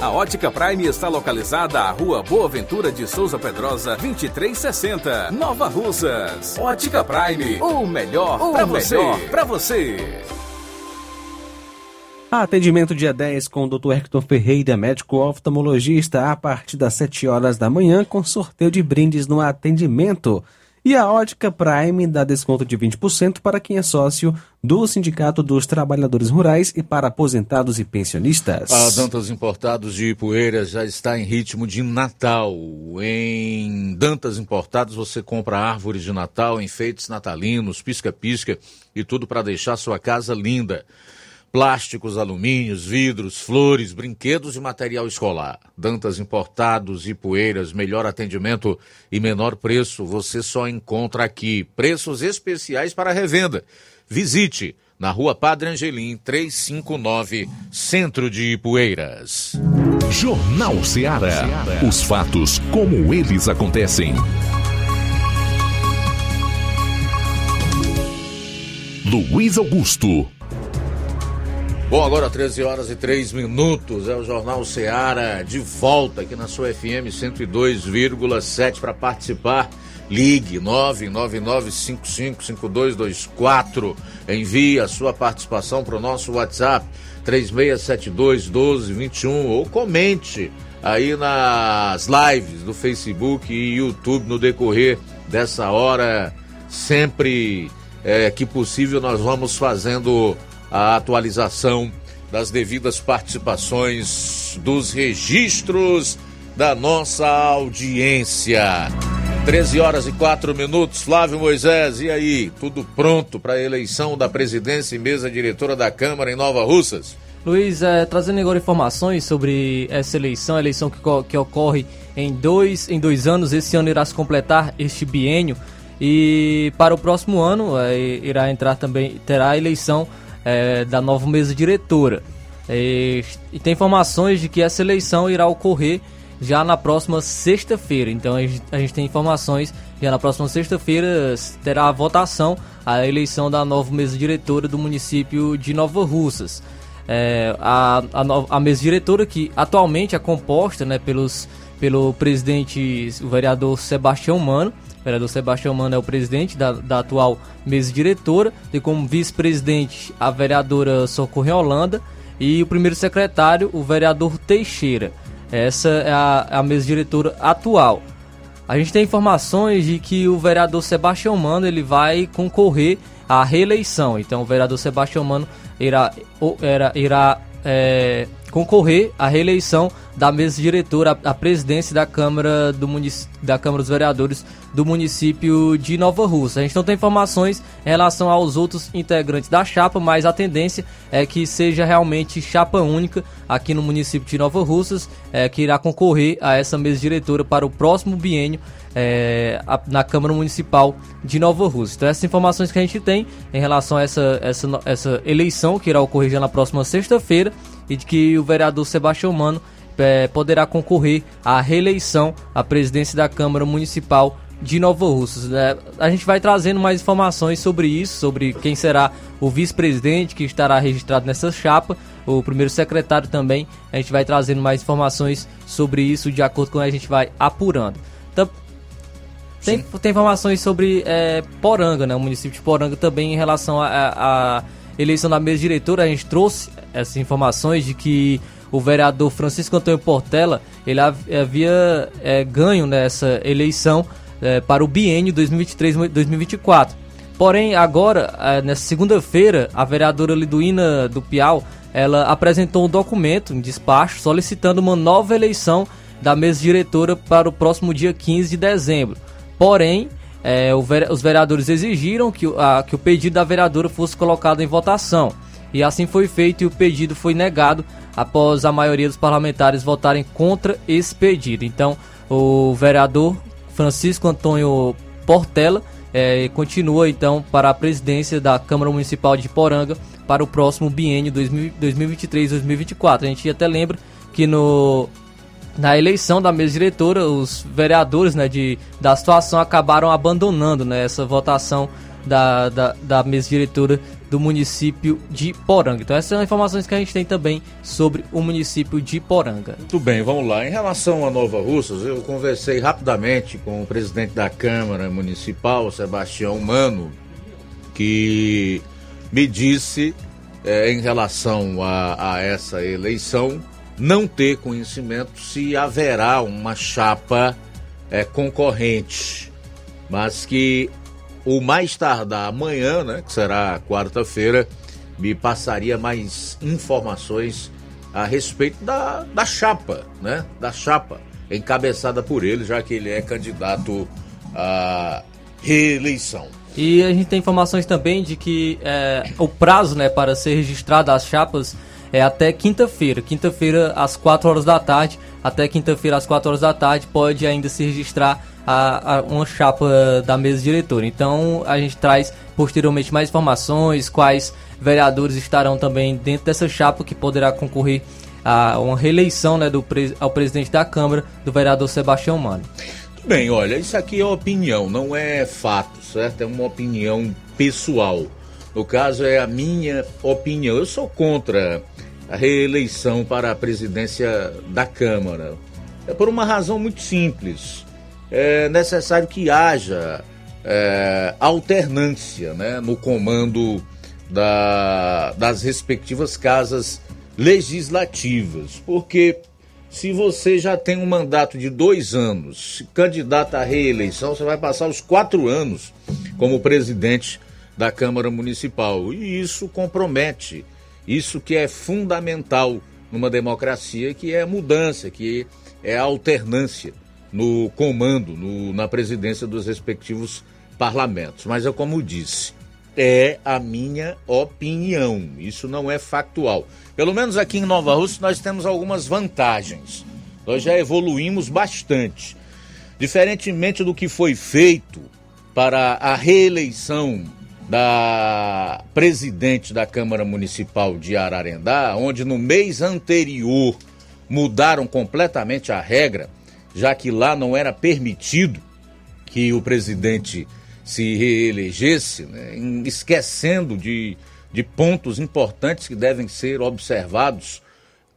A Ótica Prime está localizada à Rua Boa Ventura de Souza Pedrosa, 2360, Nova Russas. Ótica Prime, o melhor para você. Pra você. Atendimento dia 10 com o Dr. Hector Ferreira, médico oftalmologista, a partir das 7 horas da manhã, com sorteio de brindes no atendimento. E a Ótica Prime dá desconto de 20% para quem é sócio do Sindicato dos Trabalhadores Rurais e para aposentados e pensionistas. A Dantas Importados de Ipueiras já está em ritmo de Natal. Em Dantas Importados você compra árvores de Natal, enfeites natalinos, pisca-pisca e tudo para deixar sua casa linda plásticos, alumínios, vidros, flores, brinquedos e material escolar. Dantas importados e poeiras, melhor atendimento e menor preço você só encontra aqui. Preços especiais para revenda. Visite na rua Padre Angelim, 359, Centro de Ipueiras. Jornal Ceará. Os fatos como eles acontecem. Luiz Augusto. Bom, agora 13 horas e 3 minutos, é o Jornal Ceará de volta aqui na sua FM 102,7 para participar. Ligue 999555224. Envie a sua participação para o nosso WhatsApp 3672 1221 ou comente aí nas lives do Facebook e YouTube no decorrer dessa hora. Sempre é, que possível, nós vamos fazendo a atualização das devidas participações dos registros da nossa audiência. 13 horas e 4 minutos. Flávio Moisés, e aí? Tudo pronto para a eleição da presidência e mesa diretora da Câmara em Nova Russas? Luiz, é, trazendo agora informações sobre essa eleição, eleição que, que ocorre em dois, em dois anos. Esse ano irá se completar este biênio. E para o próximo ano é, irá entrar também, terá a eleição é, da nova mesa diretora. E, e, tem informações de que essa eleição irá ocorrer já na próxima sexta-feira. Então a gente, a gente, tem informações já na próxima sexta-feira terá a votação, a eleição da nova mesa diretora do município de Nova Russas. É, a, a, a, mesa diretora que atualmente é composta né, pelos, pelo presidente, o vereador Sebastião Mano, vereador Sebastião Mano é o presidente da, da atual mesa diretora, tem como vice-presidente a vereadora Socorro Holanda e o primeiro secretário, o vereador Teixeira. Essa é a, a mesa diretora atual. A gente tem informações de que o vereador Sebastião Mano ele vai concorrer à reeleição. Então o vereador Sebastião Mano irá, irá, irá é, concorrer à reeleição da mesa diretora, à presidência da Câmara, do da Câmara dos Vereadores do município de Nova Russa. A gente não tem informações em relação aos outros integrantes da chapa, mas a tendência é que seja realmente chapa única aqui no município de Nova Russas, é, que irá concorrer a essa mesa diretora para o próximo biênio é, na Câmara Municipal de Nova Rússia. Então essas informações que a gente tem em relação a essa, essa, essa eleição que irá ocorrer já na próxima sexta-feira e de que o vereador Sebastião Mano é, poderá concorrer à reeleição à presidência da Câmara Municipal de Nova Russas. Né? A gente vai trazendo mais informações sobre isso, sobre quem será o vice-presidente que estará registrado nessa chapa, o primeiro secretário também. A gente vai trazendo mais informações sobre isso de acordo com a gente vai apurando. Então, tem, tem informações sobre é, Poranga, né? o município de Poranga também em relação à eleição da mesa diretora. A gente trouxe essas informações de que o vereador Francisco Antônio Portela ele havia é, ganho nessa eleição é, para o biênio 2023-2024. Porém, agora, é, nessa segunda-feira, a vereadora Liduína do Piau ela apresentou um documento em despacho solicitando uma nova eleição da mesa diretora para o próximo dia 15 de dezembro. Porém, é, os vereadores exigiram que, a, que o pedido da vereadora fosse colocado em votação. E assim foi feito e o pedido foi negado após a maioria dos parlamentares votarem contra esse pedido. Então, o vereador Francisco Antônio Portela é, continua então para a presidência da Câmara Municipal de Poranga para o próximo biênio 2023-2024. A gente até lembra que no na eleição da mesa diretora, os vereadores né, de, da situação acabaram abandonando né, essa votação da, da, da mesa diretora do município de Poranga. Então essas são informações que a gente tem também sobre o município de Poranga. Muito bem, vamos lá. Em relação a Nova Russas, eu conversei rapidamente com o presidente da Câmara Municipal, Sebastião Mano, que me disse é, em relação a, a essa eleição não ter conhecimento se haverá uma chapa é, concorrente, mas que o mais tardar amanhã, né, que será quarta-feira, me passaria mais informações a respeito da, da chapa, né? Da chapa encabeçada por ele, já que ele é candidato à reeleição. E a gente tem informações também de que é, o prazo né, para ser registrado as chapas é até quinta-feira. Quinta-feira, às 4 horas da tarde. Até quinta-feira, às 4 horas da tarde, pode ainda se registrar a, a, uma chapa da mesa diretora. Então, a gente traz posteriormente mais informações, quais vereadores estarão também dentro dessa chapa que poderá concorrer a uma reeleição né, do, ao presidente da Câmara, do vereador Sebastião Mano. Bem, olha, isso aqui é opinião, não é fato, certo? É uma opinião pessoal. No caso, é a minha opinião. Eu sou contra a reeleição para a presidência da Câmara. É por uma razão muito simples. É necessário que haja é, alternância né, no comando da, das respectivas casas legislativas, porque se você já tem um mandato de dois anos, candidata à reeleição, você vai passar os quatro anos como presidente da Câmara Municipal. E isso compromete, isso que é fundamental numa democracia, que é mudança, que é alternância no comando, no, na presidência dos respectivos parlamentos. Mas é como disse, é a minha opinião. Isso não é factual. Pelo menos aqui em Nova Rússia nós temos algumas vantagens. Nós já evoluímos bastante. Diferentemente do que foi feito para a reeleição da presidente da Câmara Municipal de Ararendá, onde no mês anterior mudaram completamente a regra, já que lá não era permitido que o presidente se reelegesse, né, esquecendo de, de pontos importantes que devem ser observados,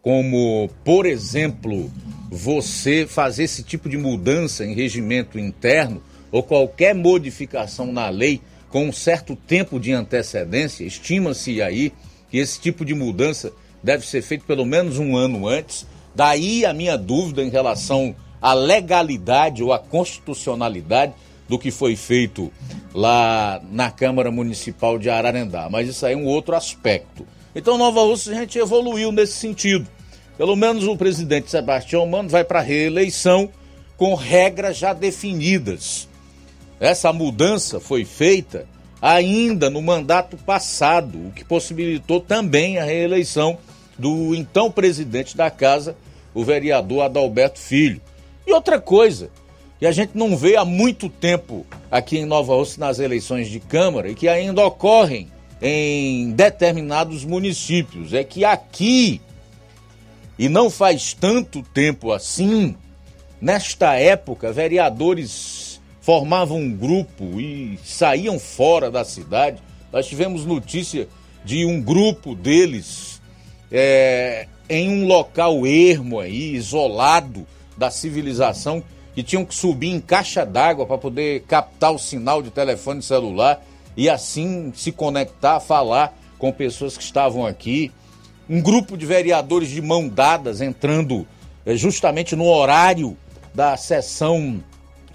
como, por exemplo, você fazer esse tipo de mudança em regimento interno ou qualquer modificação na lei com um certo tempo de antecedência, estima-se aí que esse tipo de mudança deve ser feito pelo menos um ano antes. Daí a minha dúvida em relação à legalidade ou à constitucionalidade do que foi feito lá na Câmara Municipal de Ararendá. Mas isso aí é um outro aspecto. Então, Nova Rússia, a gente evoluiu nesse sentido. Pelo menos o presidente Sebastião Mano vai para a reeleição com regras já definidas. Essa mudança foi feita ainda no mandato passado, o que possibilitou também a reeleição do então presidente da casa, o vereador Adalberto Filho. E outra coisa, que a gente não vê há muito tempo aqui em Nova Rússia nas eleições de Câmara e que ainda ocorrem em determinados municípios. É que aqui, e não faz tanto tempo assim, nesta época, vereadores formavam um grupo e saíam fora da cidade. Nós tivemos notícia de um grupo deles é, em um local ermo aí, isolado da civilização que tinham que subir em caixa d'água para poder captar o sinal de telefone celular e assim se conectar, falar com pessoas que estavam aqui. Um grupo de vereadores de mão dadas entrando eh, justamente no horário da sessão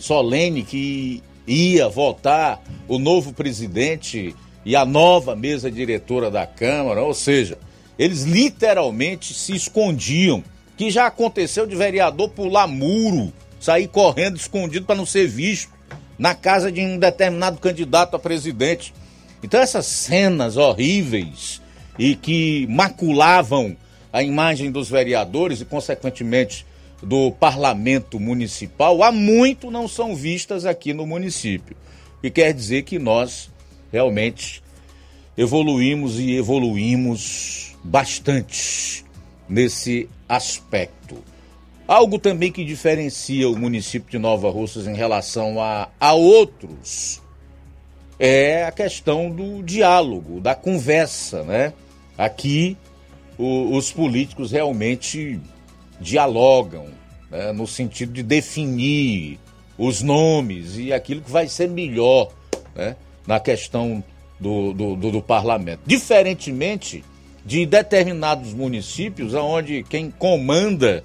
solene que ia votar o novo presidente e a nova mesa diretora da Câmara, ou seja, eles literalmente se escondiam, que já aconteceu de vereador pular muro sair correndo escondido para não ser visto na casa de um determinado candidato a presidente. Então essas cenas horríveis e que maculavam a imagem dos vereadores e consequentemente do parlamento municipal há muito não são vistas aqui no município. E quer dizer que nós realmente evoluímos e evoluímos bastante nesse aspecto. Algo também que diferencia o município de Nova Russas em relação a, a outros é a questão do diálogo, da conversa, né? Aqui o, os políticos realmente dialogam, né? no sentido de definir os nomes e aquilo que vai ser melhor né? na questão do, do, do, do parlamento. Diferentemente de determinados municípios onde quem comanda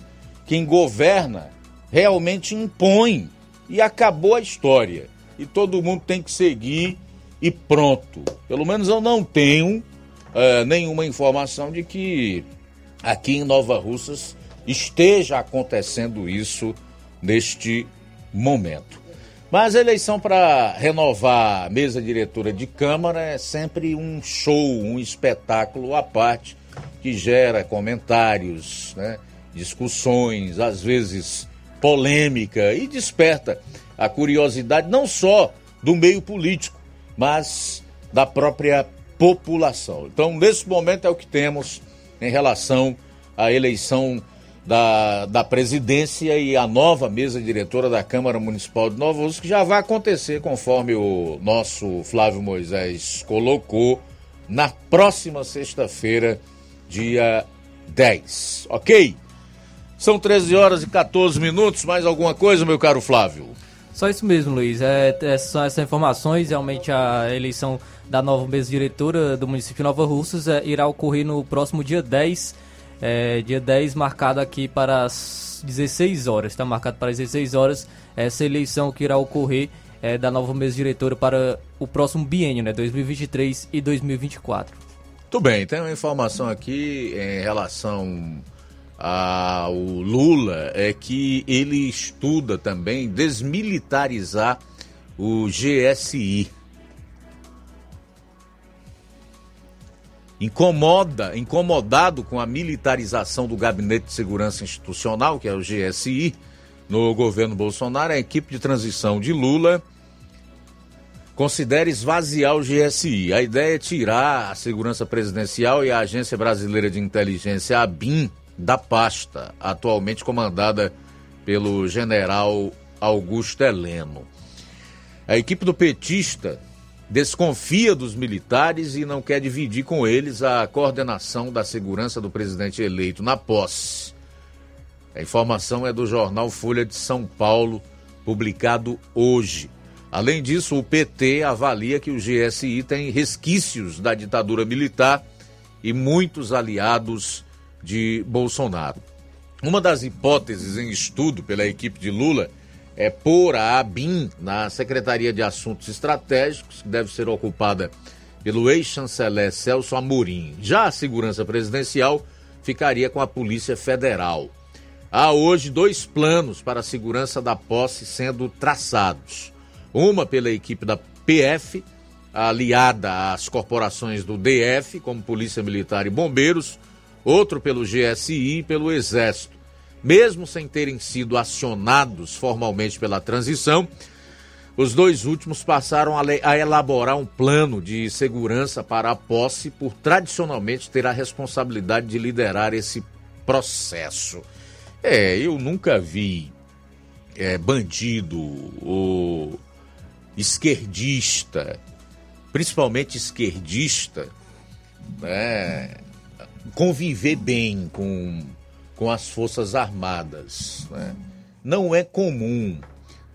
quem governa realmente impõe e acabou a história. E todo mundo tem que seguir e pronto. Pelo menos eu não tenho é, nenhuma informação de que aqui em Nova Russas esteja acontecendo isso neste momento. Mas a eleição para renovar a mesa diretora de Câmara é sempre um show, um espetáculo à parte que gera comentários, né, discussões, às vezes polêmica e desperta a curiosidade não só do meio político, mas da própria população. Então, nesse momento é o que temos em relação à eleição da, da presidência e a nova mesa diretora da Câmara Municipal de Nova Rússia, que já vai acontecer, conforme o nosso Flávio Moisés colocou, na próxima sexta-feira, dia 10. Ok? São 13 horas e 14 minutos. Mais alguma coisa, meu caro Flávio? Só isso mesmo, Luiz. É, é, são essas informações. Realmente a eleição da nova mesa diretora do município de Nova Russas é, irá ocorrer no próximo dia 10. É, dia 10 marcado aqui para as 16 horas. Está marcado para as 16 horas essa eleição que irá ocorrer é, da nova mesa diretora para o próximo biênio, né? 2023 e 2024. Tudo bem, tem uma informação aqui em relação ao Lula, é que ele estuda também desmilitarizar o GSI. Incomoda, incomodado com a militarização do Gabinete de Segurança Institucional, que é o GSI, no governo Bolsonaro, a equipe de transição de Lula considera esvaziar o GSI. A ideia é tirar a segurança presidencial e a Agência Brasileira de Inteligência, a BIM, da pasta, atualmente comandada pelo general Augusto Heleno. A equipe do petista desconfia dos militares e não quer dividir com eles a coordenação da segurança do presidente eleito na posse. A informação é do jornal Folha de São Paulo, publicado hoje. Além disso, o PT avalia que o GSI tem resquícios da ditadura militar e muitos aliados de Bolsonaro. Uma das hipóteses em estudo pela equipe de Lula é pôr a ABIN na Secretaria de Assuntos Estratégicos, que deve ser ocupada pelo ex-chanceler Celso Amorim. Já a segurança presidencial ficaria com a Polícia Federal. Há hoje dois planos para a segurança da posse sendo traçados. Uma pela equipe da PF, aliada às corporações do DF, como Polícia Militar e Bombeiros, outro pelo GSI e pelo Exército mesmo sem terem sido acionados formalmente pela transição, os dois últimos passaram a, elaborar um plano de segurança para a posse, por tradicionalmente ter a responsabilidade de liderar esse processo. É, eu nunca vi é, bandido ou esquerdista, principalmente esquerdista, né, conviver bem com com as Forças Armadas. Né? Não é comum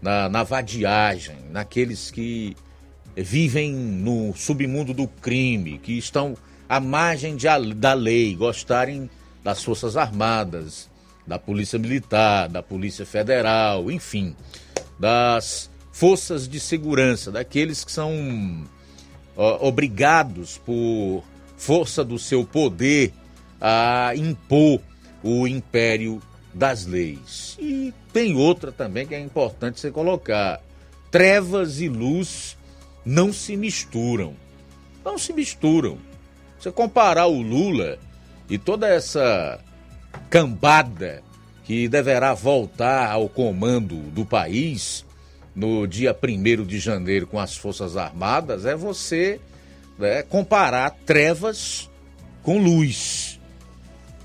na, na vadiagem, naqueles que vivem no submundo do crime, que estão à margem de, da lei, gostarem das Forças Armadas, da Polícia Militar, da Polícia Federal, enfim, das forças de segurança, daqueles que são obrigados por força do seu poder a impor o império das leis. E tem outra também que é importante você colocar: trevas e luz não se misturam. Não se misturam. Você comparar o Lula e toda essa cambada que deverá voltar ao comando do país no dia 1 de janeiro com as Forças Armadas, é você né, comparar trevas com luz.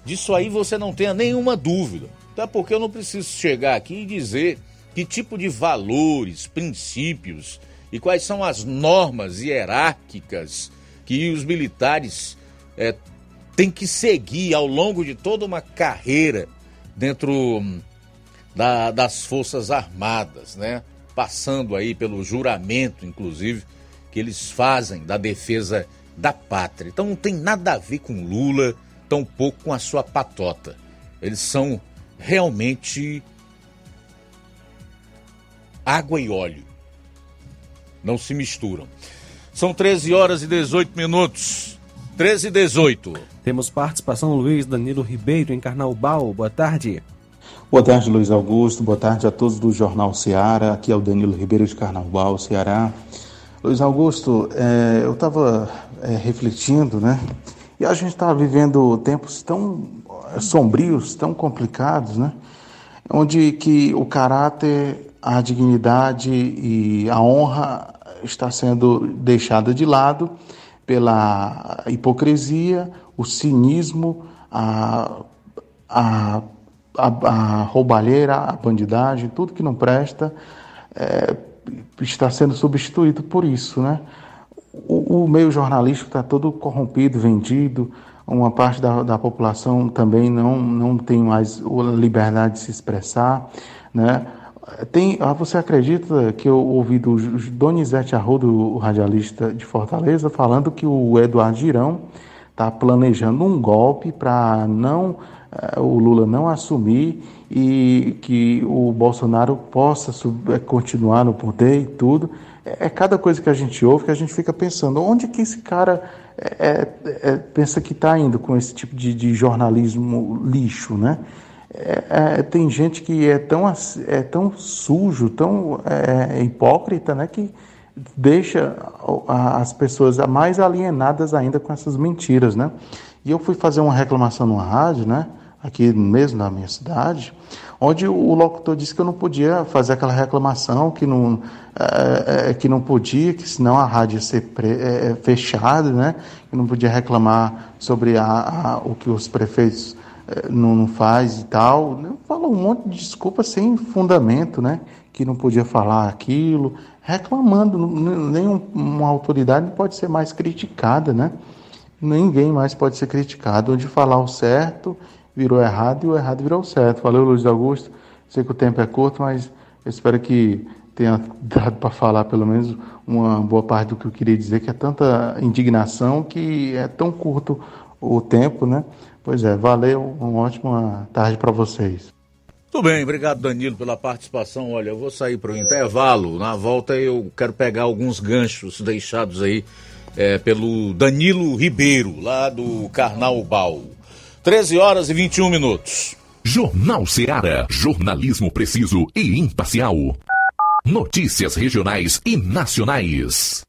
Disso aí você não tenha nenhuma dúvida. Até porque eu não preciso chegar aqui e dizer que tipo de valores, princípios e quais são as normas hierárquicas que os militares é, têm que seguir ao longo de toda uma carreira dentro hum, da, das Forças Armadas, né? Passando aí pelo juramento, inclusive, que eles fazem da defesa da pátria. Então não tem nada a ver com Lula, tampouco com a sua patota. Eles são realmente água e óleo. Não se misturam. São 13 horas e 18 minutos. 13 e 18. Temos participação Luiz Danilo Ribeiro em Carnaubal. Boa tarde. Boa tarde, Luiz Augusto. Boa tarde a todos do Jornal Ceará. Aqui é o Danilo Ribeiro de Carnaubal, Ceará. Luiz Augusto, é, eu estava é, refletindo, né? E a gente está vivendo tempos tão sombrios, tão complicados, né? Onde que o caráter, a dignidade e a honra está sendo deixada de lado pela hipocrisia, o cinismo, a, a, a, a roubalheira, a bandidagem, tudo que não presta é, está sendo substituído por isso, né? O, o meio jornalístico está todo corrompido, vendido, uma parte da, da população também não, não tem mais liberdade de se expressar, né? Tem, ah, você acredita que eu ouvi do Donizete Arruda, o radialista de Fortaleza, falando que o Eduardo Girão está planejando um golpe para não eh, o Lula não assumir e que o Bolsonaro possa eh, continuar no poder e tudo. É, é, cada coisa que a gente ouve que a gente fica pensando onde que esse cara é, é, pensa que está indo com esse tipo de, de jornalismo lixo, né? É, é, tem gente que é tão, é tão sujo, tão é, hipócrita, né, que deixa as pessoas mais alienadas ainda com essas mentiras, né? E eu fui fazer uma reclamação no rádio, né, aqui mesmo na minha cidade, onde o locutor disse que eu não podia fazer aquela reclamação, que não, é, é, que não podia, que senão a rádio ia ser pre, é, fechada, né? Que não podia reclamar sobre a, a, o que os prefeitos não, não faz e tal. Falou um monte de desculpa sem fundamento, né? Que não podia falar aquilo, reclamando. Nenhuma autoridade pode ser mais criticada, né? Ninguém mais pode ser criticado. Onde falar o certo virou errado e o errado virou certo. Valeu, Luiz Augusto. Sei que o tempo é curto, mas espero que tenha dado para falar pelo menos uma boa parte do que eu queria dizer, que é tanta indignação que é tão curto o tempo, né? Pois é, valeu, uma ótima tarde para vocês. Tudo bem, obrigado Danilo pela participação. Olha, eu vou sair para o intervalo. Na volta eu quero pegar alguns ganchos deixados aí é, pelo Danilo Ribeiro, lá do Carnaubal. 13 horas e 21 minutos. Jornal Seara. Jornalismo preciso e imparcial. Notícias regionais e nacionais.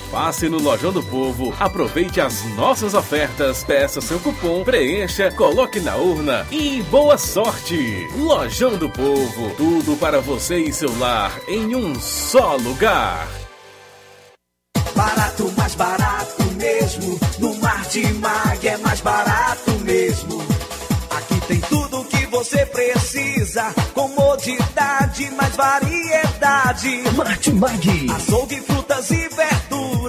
Passe no Lojão do Povo, aproveite as nossas ofertas, peça seu cupom, preencha, coloque na urna e boa sorte! Lojão do Povo, tudo para você e seu lar em um só lugar. Barato, mais barato mesmo. No Mar de Mag é mais barato mesmo. Aqui tem tudo o que você precisa. Comodidade, mais variedade. Martimag. Açougue, frutas e verduras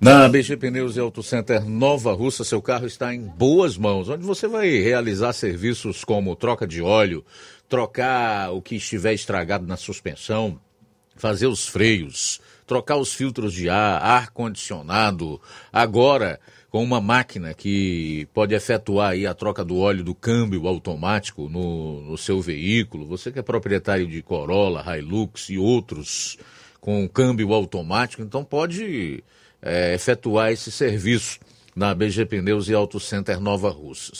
Na BG Pneus e Auto Center Nova Russa, seu carro está em boas mãos, onde você vai realizar serviços como troca de óleo, trocar o que estiver estragado na suspensão, fazer os freios, trocar os filtros de ar, ar-condicionado. Agora, com uma máquina que pode efetuar aí a troca do óleo do câmbio automático no, no seu veículo. Você que é proprietário de Corolla, Hilux e outros com câmbio automático, então pode é, efetuar esse serviço na BG Pneus e Auto Center Nova Russa.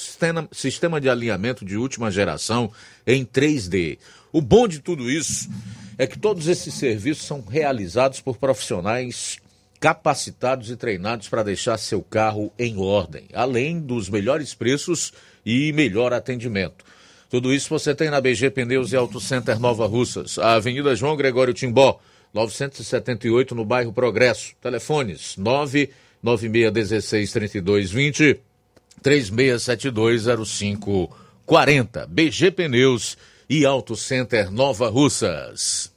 Sistema, de alinhamento de última geração em 3D. O bom de tudo isso é que todos esses serviços são realizados por profissionais capacitados e treinados para deixar seu carro em ordem, além dos melhores preços e melhor atendimento. Tudo isso você tem na BG Pneus e Auto Center Nova Russas, a Avenida João Gregório Timbó, 978 no bairro Progresso. Telefones 996163220 36720540. BG Pneus e Auto Center Nova Russas.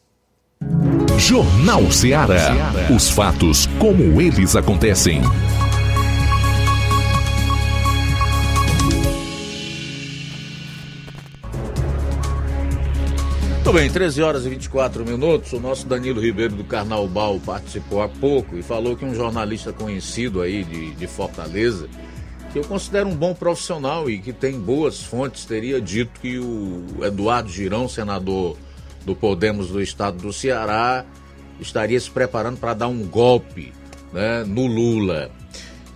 Jornal Ceará. Os fatos como eles acontecem. Muito bem, 13 horas e 24 minutos. O nosso Danilo Ribeiro do Carnaubal participou há pouco e falou que um jornalista conhecido aí de, de Fortaleza, que eu considero um bom profissional e que tem boas fontes, teria dito que o Eduardo Girão, senador do Podemos do estado do Ceará, estaria se preparando para dar um golpe né, no Lula.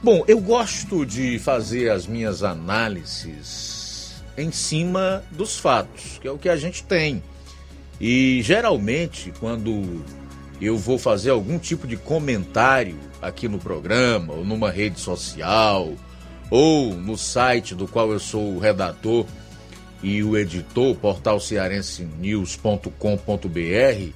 Bom, eu gosto de fazer as minhas análises em cima dos fatos, que é o que a gente tem. E geralmente, quando eu vou fazer algum tipo de comentário aqui no programa, ou numa rede social, ou no site do qual eu sou o redator e o editor, portal cearensenews.com.br,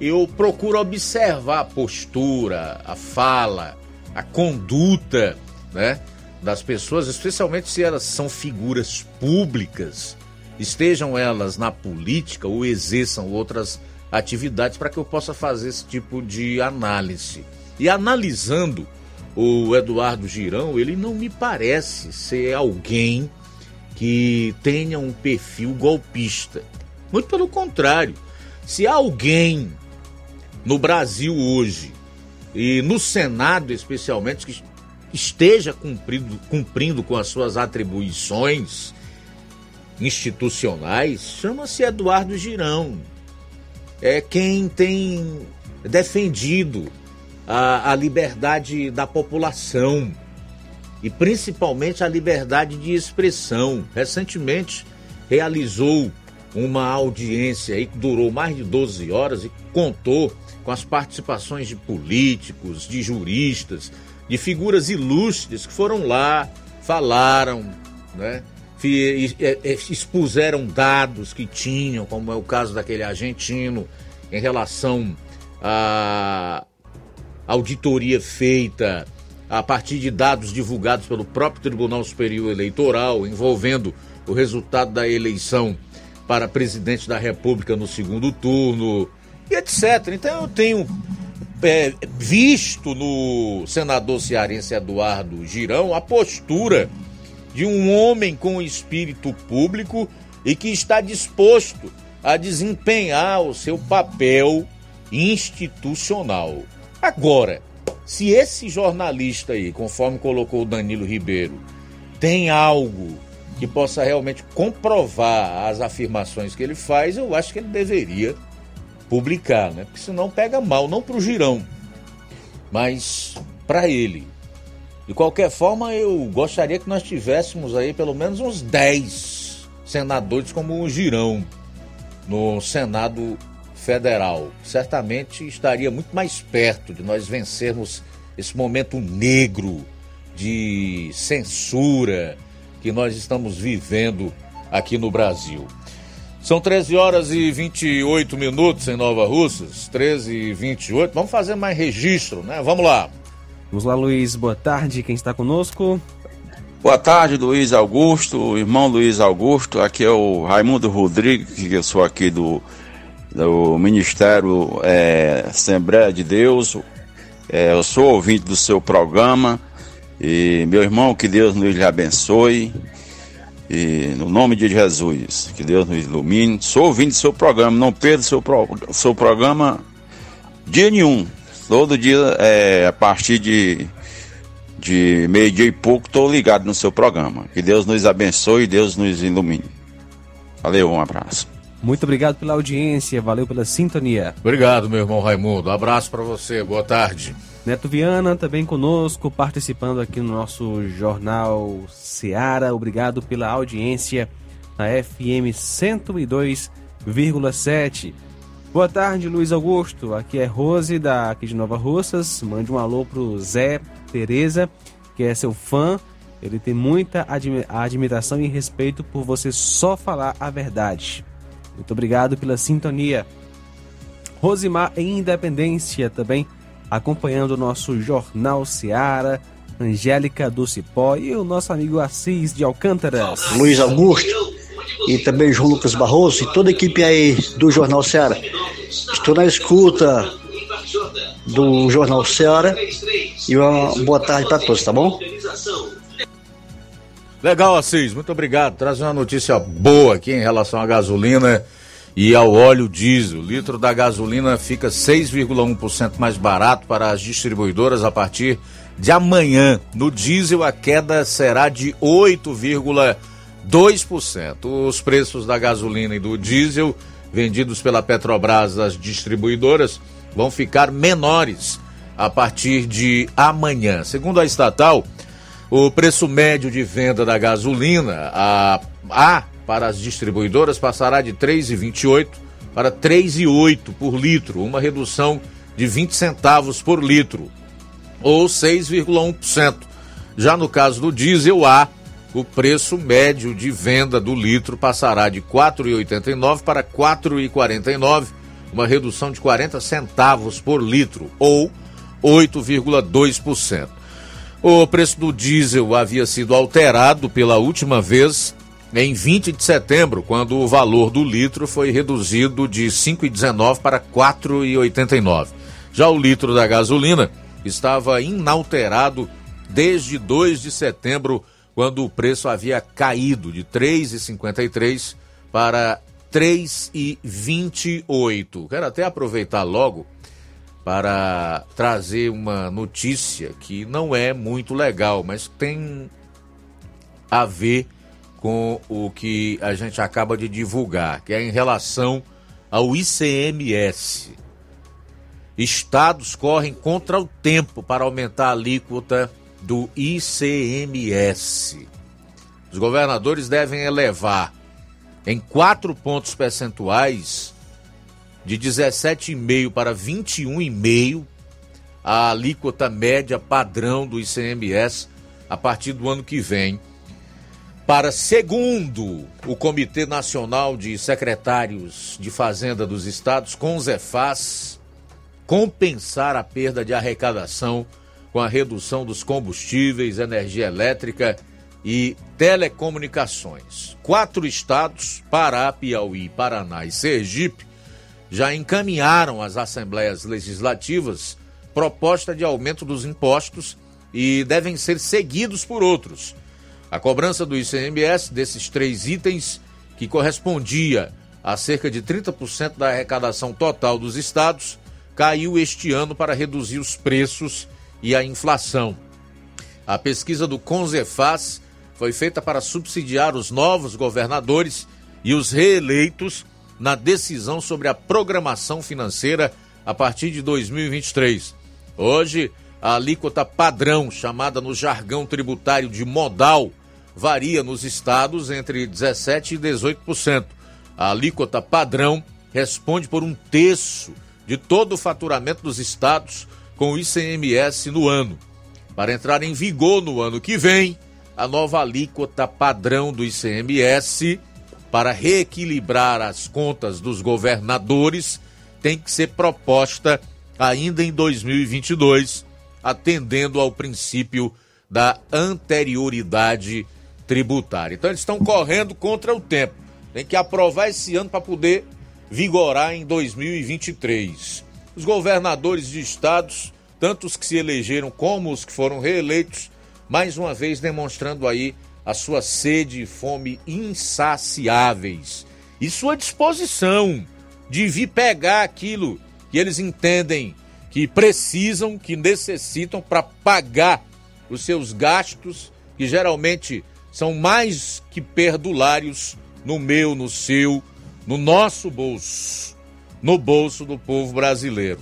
eu procuro observar a postura, a fala, a conduta né, das pessoas, especialmente se elas são figuras públicas estejam elas na política ou exerçam outras atividades para que eu possa fazer esse tipo de análise. E analisando o Eduardo Girão, ele não me parece ser alguém que tenha um perfil golpista. Muito pelo contrário. Se alguém no Brasil hoje e no Senado especialmente que esteja cumprindo, cumprindo com as suas atribuições, institucionais chama-se Eduardo Girão. É quem tem defendido a, a liberdade da população e principalmente a liberdade de expressão. Recentemente realizou uma audiência aí que durou mais de 12 horas e contou com as participações de políticos, de juristas, de figuras ilustres que foram lá, falaram, né? Expuseram dados que tinham, como é o caso daquele argentino, em relação à auditoria feita a partir de dados divulgados pelo próprio Tribunal Superior Eleitoral, envolvendo o resultado da eleição para presidente da República no segundo turno, e etc. Então eu tenho é, visto no senador cearense Eduardo Girão a postura de um homem com espírito público e que está disposto a desempenhar o seu papel institucional. Agora, se esse jornalista aí, conforme colocou o Danilo Ribeiro, tem algo que possa realmente comprovar as afirmações que ele faz, eu acho que ele deveria publicar, né? Porque senão pega mal, não para o girão, mas para ele. De qualquer forma, eu gostaria que nós tivéssemos aí pelo menos uns 10 senadores como o Girão no Senado Federal. Certamente estaria muito mais perto de nós vencermos esse momento negro de censura que nós estamos vivendo aqui no Brasil. São 13 horas e 28 minutos em Nova Russas, 13 e 28. Vamos fazer mais registro, né? Vamos lá. Vamos lá, Luiz. Boa tarde. Quem está conosco? Boa tarde, Luiz Augusto, irmão Luiz Augusto. Aqui é o Raimundo Rodrigues, que eu sou aqui do, do Ministério é, Assembleia de Deus. É, eu sou ouvinte do seu programa. E meu irmão, que Deus nos abençoe. E no nome de Jesus, que Deus nos ilumine. Sou ouvinte do seu programa, não perda seu, pro, seu programa dia nenhum. Todo dia, é, a partir de, de meio-dia e pouco, estou ligado no seu programa. Que Deus nos abençoe e Deus nos ilumine. Valeu, um abraço. Muito obrigado pela audiência, valeu pela sintonia. Obrigado, meu irmão Raimundo. Um abraço para você, boa tarde. Neto Viana também conosco, participando aqui no nosso Jornal Seara. Obrigado pela audiência na FM 102,7. Boa tarde, Luiz Augusto. Aqui é Rose, da, aqui de Nova Russas. Mande um alô pro Zé Tereza, que é seu fã. Ele tem muita admi admiração e respeito por você só falar a verdade. Muito obrigado pela sintonia. Rosimar em Independência também, acompanhando o nosso Jornal Seara. Angélica do Cipó e o nosso amigo Assis de Alcântaras. Luiz Augusto e também João Lucas Barroso e toda a equipe aí do Jornal Seara. Estou na escuta do Jornal Seara e uma boa tarde para todos, tá bom? Legal, Assis, muito obrigado. Traz uma notícia boa aqui em relação à gasolina e ao óleo diesel. O litro da gasolina fica 6,1% mais barato para as distribuidoras a partir de amanhã. No diesel, a queda será de 8,2%. Os preços da gasolina e do diesel vendidos pela Petrobras às distribuidoras vão ficar menores a partir de amanhã. Segundo a estatal, o preço médio de venda da gasolina a, a para as distribuidoras passará de 3,28 para 3,8 por litro, uma redução de 20 centavos por litro, ou 6,1%. Já no caso do diesel A, o preço médio de venda do litro passará de 4,89 para 4,49, uma redução de 40 centavos por litro, ou 8,2%. O preço do diesel havia sido alterado pela última vez em 20 de setembro, quando o valor do litro foi reduzido de 5,19 para 4,89. Já o litro da gasolina estava inalterado desde 2 de setembro, quando o preço havia caído de 3,53 para 3,28. Quero até aproveitar logo para trazer uma notícia que não é muito legal, mas tem a ver com o que a gente acaba de divulgar, que é em relação ao ICMS. Estados correm contra o tempo para aumentar a alíquota do ICMS. Os governadores devem elevar em quatro pontos percentuais de 17,5 para 21,5 a alíquota média padrão do ICMS a partir do ano que vem. Para, segundo o Comitê Nacional de Secretários de Fazenda dos Estados, CONZEFAS, compensar a perda de arrecadação com a redução dos combustíveis, energia elétrica e telecomunicações. Quatro estados, Pará, Piauí, Paraná e Sergipe, já encaminharam às assembleias legislativas proposta de aumento dos impostos e devem ser seguidos por outros. A cobrança do ICMS desses três itens, que correspondia a cerca de 30% da arrecadação total dos estados, caiu este ano para reduzir os preços e a inflação. A pesquisa do Conzefaz foi feita para subsidiar os novos governadores e os reeleitos na decisão sobre a programação financeira a partir de 2023. Hoje, a alíquota padrão, chamada no jargão tributário de modal, varia nos estados entre 17% e 18%. A alíquota padrão responde por um terço de todo o faturamento dos estados com o ICMS no ano. Para entrar em vigor no ano que vem, a nova alíquota padrão do ICMS para reequilibrar as contas dos governadores tem que ser proposta ainda em 2022, atendendo ao princípio da anterioridade tributária. Então eles estão correndo contra o tempo. Tem que aprovar esse ano para poder vigorar em 2023. Os governadores de estados, tanto os que se elegeram como os que foram reeleitos, mais uma vez demonstrando aí a sua sede e fome insaciáveis. E sua disposição de vir pegar aquilo que eles entendem que precisam, que necessitam para pagar os seus gastos, que geralmente são mais que perdulários no meu, no seu, no nosso bolso, no bolso do povo brasileiro.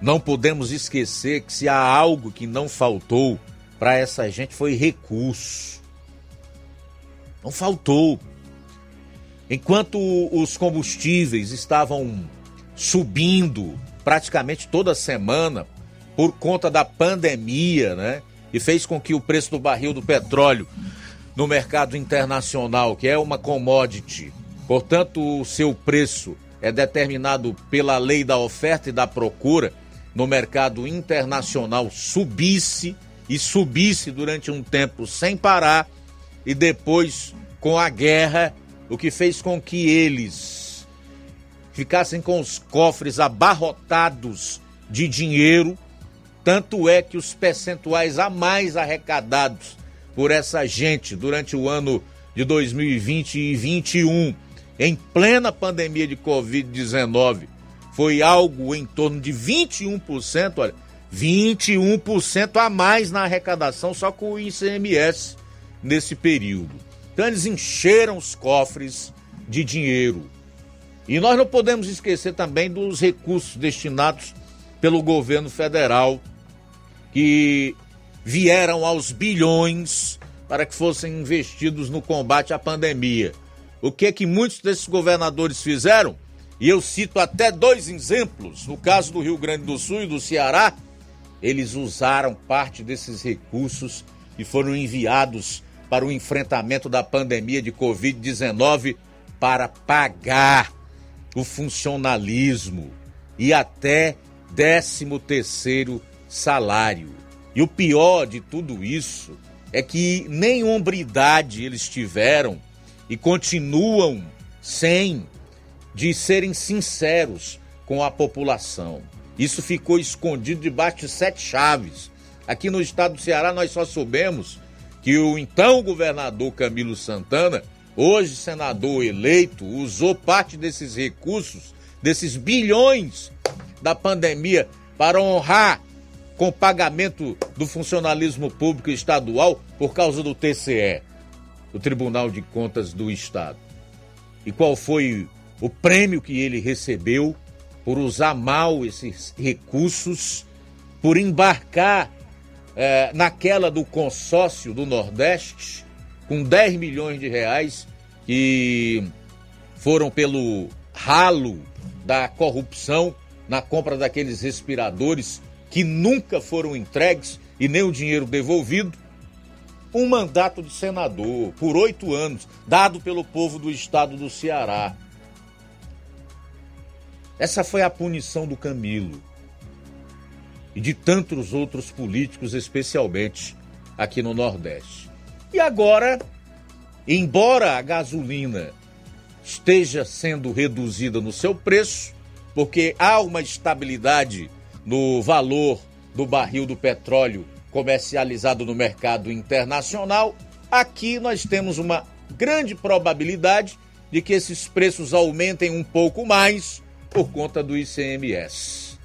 Não podemos esquecer que se há algo que não faltou para essa gente foi recurso. Não faltou. Enquanto os combustíveis estavam subindo praticamente toda semana por conta da pandemia, né? E fez com que o preço do barril do petróleo no mercado internacional, que é uma commodity, portanto, o seu preço é determinado pela lei da oferta e da procura no mercado internacional subisse e subisse durante um tempo sem parar e depois com a guerra, o que fez com que eles ficassem com os cofres abarrotados de dinheiro, tanto é que os percentuais a mais arrecadados por essa gente durante o ano de 2020 e 2021, em plena pandemia de Covid-19, foi algo em torno de 21%, olha, 21% a mais na arrecadação só com o ICMS nesse período. Então eles encheram os cofres de dinheiro. E nós não podemos esquecer também dos recursos destinados pelo governo federal que vieram aos bilhões para que fossem investidos no combate à pandemia. O que é que muitos desses governadores fizeram? E eu cito até dois exemplos. No caso do Rio Grande do Sul e do Ceará, eles usaram parte desses recursos e foram enviados para o enfrentamento da pandemia de Covid-19 para pagar o funcionalismo e até 13 terceiro salário. E o pior de tudo isso é que nem hombridade eles tiveram e continuam sem de serem sinceros com a população. Isso ficou escondido debaixo de sete chaves. Aqui no estado do Ceará nós só soubemos que o então governador Camilo Santana, hoje senador eleito, usou parte desses recursos, desses bilhões da pandemia para honrar com pagamento do funcionalismo público estadual por causa do TCE, o Tribunal de Contas do Estado. E qual foi o prêmio que ele recebeu por usar mal esses recursos, por embarcar eh, naquela do consórcio do Nordeste, com 10 milhões de reais que foram pelo ralo da corrupção na compra daqueles respiradores que nunca foram entregues e nem o dinheiro devolvido, um mandato de senador por oito anos, dado pelo povo do estado do Ceará. Essa foi a punição do Camilo e de tantos outros políticos, especialmente aqui no Nordeste. E agora, embora a gasolina esteja sendo reduzida no seu preço, porque há uma estabilidade no valor do barril do petróleo comercializado no mercado internacional, aqui nós temos uma grande probabilidade de que esses preços aumentem um pouco mais por conta do ICMS,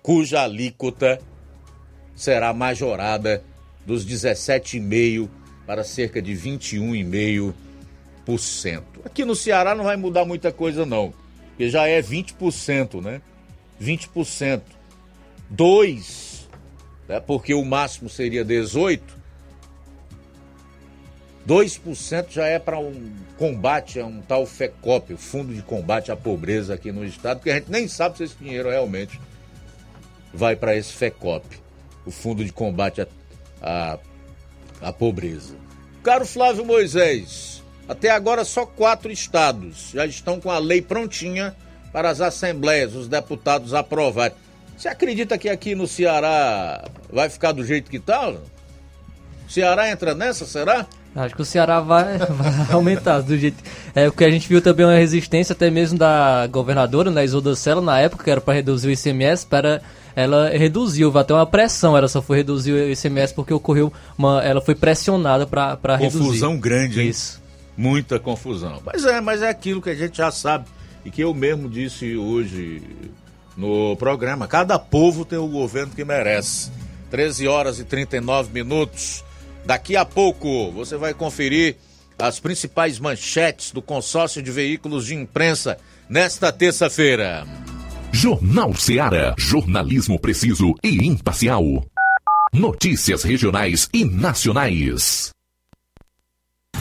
cuja alíquota será majorada dos 17,5% para cerca de 21,5%. Aqui no Ceará não vai mudar muita coisa não, porque já é 20%, né? 20%. 2, né, porque o máximo seria 18, 2% já é para um combate a um tal FECOP, o Fundo de Combate à Pobreza aqui no estado, porque a gente nem sabe se esse dinheiro realmente vai para esse FECOP, o Fundo de Combate à, à, à Pobreza. Caro Flávio Moisés, até agora só quatro estados já estão com a lei prontinha para as assembleias, os deputados aprovarem. Você acredita que aqui no Ceará vai ficar do jeito que está? O Ceará entra nessa, será? Acho que o Ceará vai, vai aumentar do jeito. É o que a gente viu também uma resistência até mesmo da governadora, né, Isolda Sela, na época, que era para reduzir o ICMS, para ela reduziu, vai ter uma pressão, ela só foi reduzir o ICMS porque ocorreu uma, ela foi pressionada para reduzir. Confusão grande, hein? Isso. Muita confusão. Mas é, mas é aquilo que a gente já sabe e que eu mesmo disse hoje no programa. Cada povo tem o governo que merece. 13 horas e 39 minutos. Daqui a pouco você vai conferir as principais manchetes do consórcio de veículos de imprensa nesta terça-feira. Jornal Seara. Jornalismo preciso e imparcial. Notícias regionais e nacionais.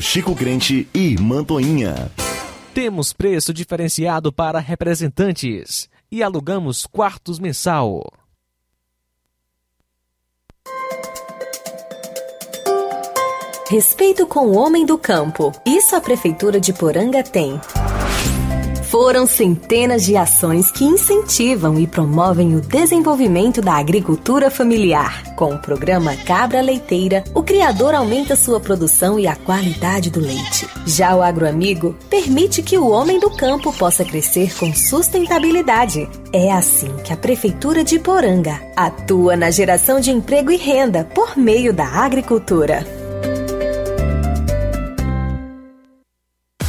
Chico Crente e Mantoinha. Temos preço diferenciado para representantes e alugamos quartos mensal. Respeito com o homem do campo. Isso a Prefeitura de Poranga tem. Foram centenas de ações que incentivam e promovem o desenvolvimento da agricultura familiar. Com o programa Cabra Leiteira, o criador aumenta sua produção e a qualidade do leite. Já o agroamigo permite que o homem do campo possa crescer com sustentabilidade. É assim que a Prefeitura de Poranga atua na geração de emprego e renda por meio da agricultura.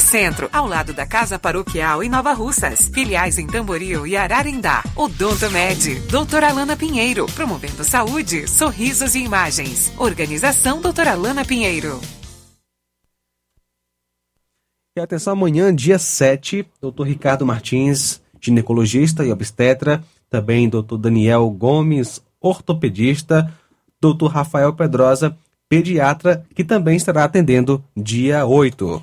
Centro, ao lado da Casa Paroquial em Nova Russas. Filiais em Tamboril e Ararindá. Odonto Med, doutora Alana Pinheiro, promovendo saúde, sorrisos e imagens. Organização doutora Alana Pinheiro. E atenção, amanhã, dia 7, doutor Ricardo Martins, ginecologista e obstetra, também doutor Daniel Gomes, ortopedista, doutor Rafael Pedrosa, pediatra, que também estará atendendo dia 8.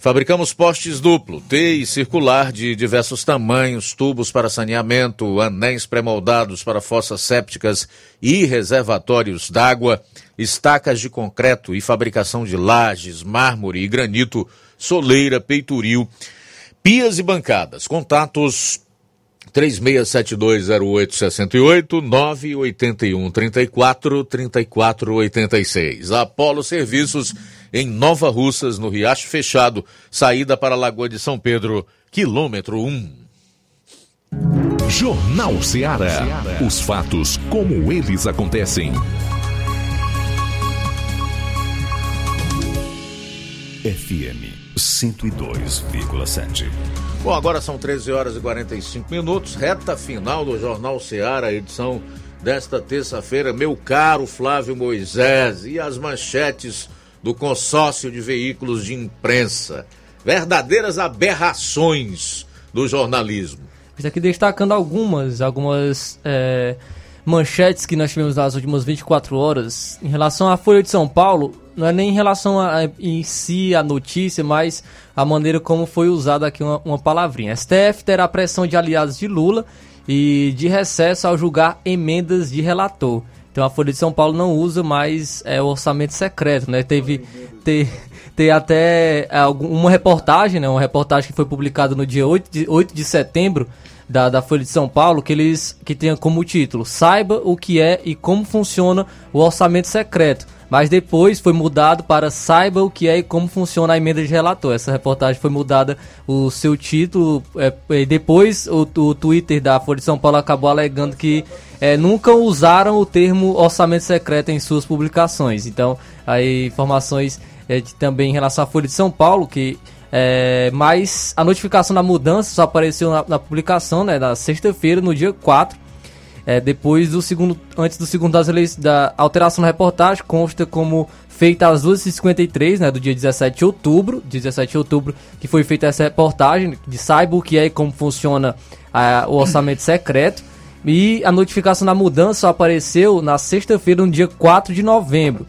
Fabricamos postes duplo, T e circular de diversos tamanhos, tubos para saneamento, anéis pré-moldados para fossas sépticas e reservatórios d'água, estacas de concreto e fabricação de lajes, mármore e granito, soleira, peitoril, pias e bancadas. Contatos 36720868 981 34 34 86. Apolo Serviços em Nova Russas, no Riacho Fechado, saída para a Lagoa de São Pedro, quilômetro 1. Jornal Ceará. Os fatos como eles acontecem. FM 102,7. Bom, agora são 13 horas e 45 minutos, reta final do Jornal Ceará, edição desta terça-feira. Meu caro Flávio Moisés e as manchetes do consórcio de veículos de imprensa. Verdadeiras aberrações do jornalismo. Estou aqui destacando algumas, algumas é, manchetes que nós tivemos nas últimas 24 horas. Em relação à Folha de São Paulo, não é nem em relação a, a, em si a notícia, mas a maneira como foi usada aqui uma, uma palavrinha. STF terá pressão de aliados de Lula e de recesso ao julgar emendas de relator. Então a Folha de São Paulo não usa mais é, o orçamento secreto, né? Teve, ter, ter até é, uma reportagem, né? Uma reportagem que foi publicada no dia 8 de, 8 de setembro da, da Folha de São Paulo, que eles que tem como título Saiba o que é e como funciona o orçamento secreto. Mas depois foi mudado para Saiba o que é e como funciona a emenda de relator. Essa reportagem foi mudada o seu título. É, e depois o, o Twitter da Folha de São Paulo acabou alegando que é, nunca usaram o termo orçamento secreto em suas publicações. Então, aí informações é, de, também em relação à Folha de São Paulo, que é, mas a notificação da mudança só apareceu na, na publicação, né, na sexta-feira, no dia 4. É, depois do segundo, antes do segundo das leis, da alteração na reportagem, consta como feita às 2h53, né, do dia 17 de outubro, 17 de outubro, que foi feita essa reportagem de saiba o que é e como funciona a, o orçamento secreto. E a notificação da mudança apareceu na sexta-feira, no dia 4 de novembro.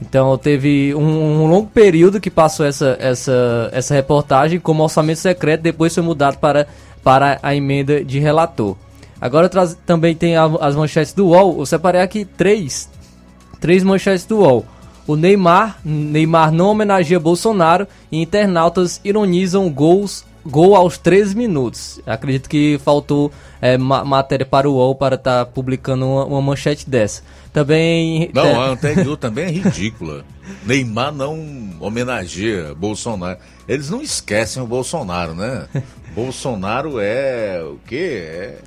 Então teve um, um, longo período que passou essa, essa, essa reportagem como orçamento secreto, depois foi mudado para, para a emenda de relator. Agora também tem a, as manchetes do UOL. Eu separei aqui três, três manchetes do UOL. O Neymar, Neymar não homenageia Bolsonaro e internautas ironizam gols, gol aos 13 minutos. Acredito que faltou é, ma matéria para o UOL para estar tá publicando uma, uma, manchete dessa. Também. Não, é... a anterior também é ridícula. Neymar não homenageia Bolsonaro. Eles não esquecem o Bolsonaro, né? Bolsonaro é o quê? É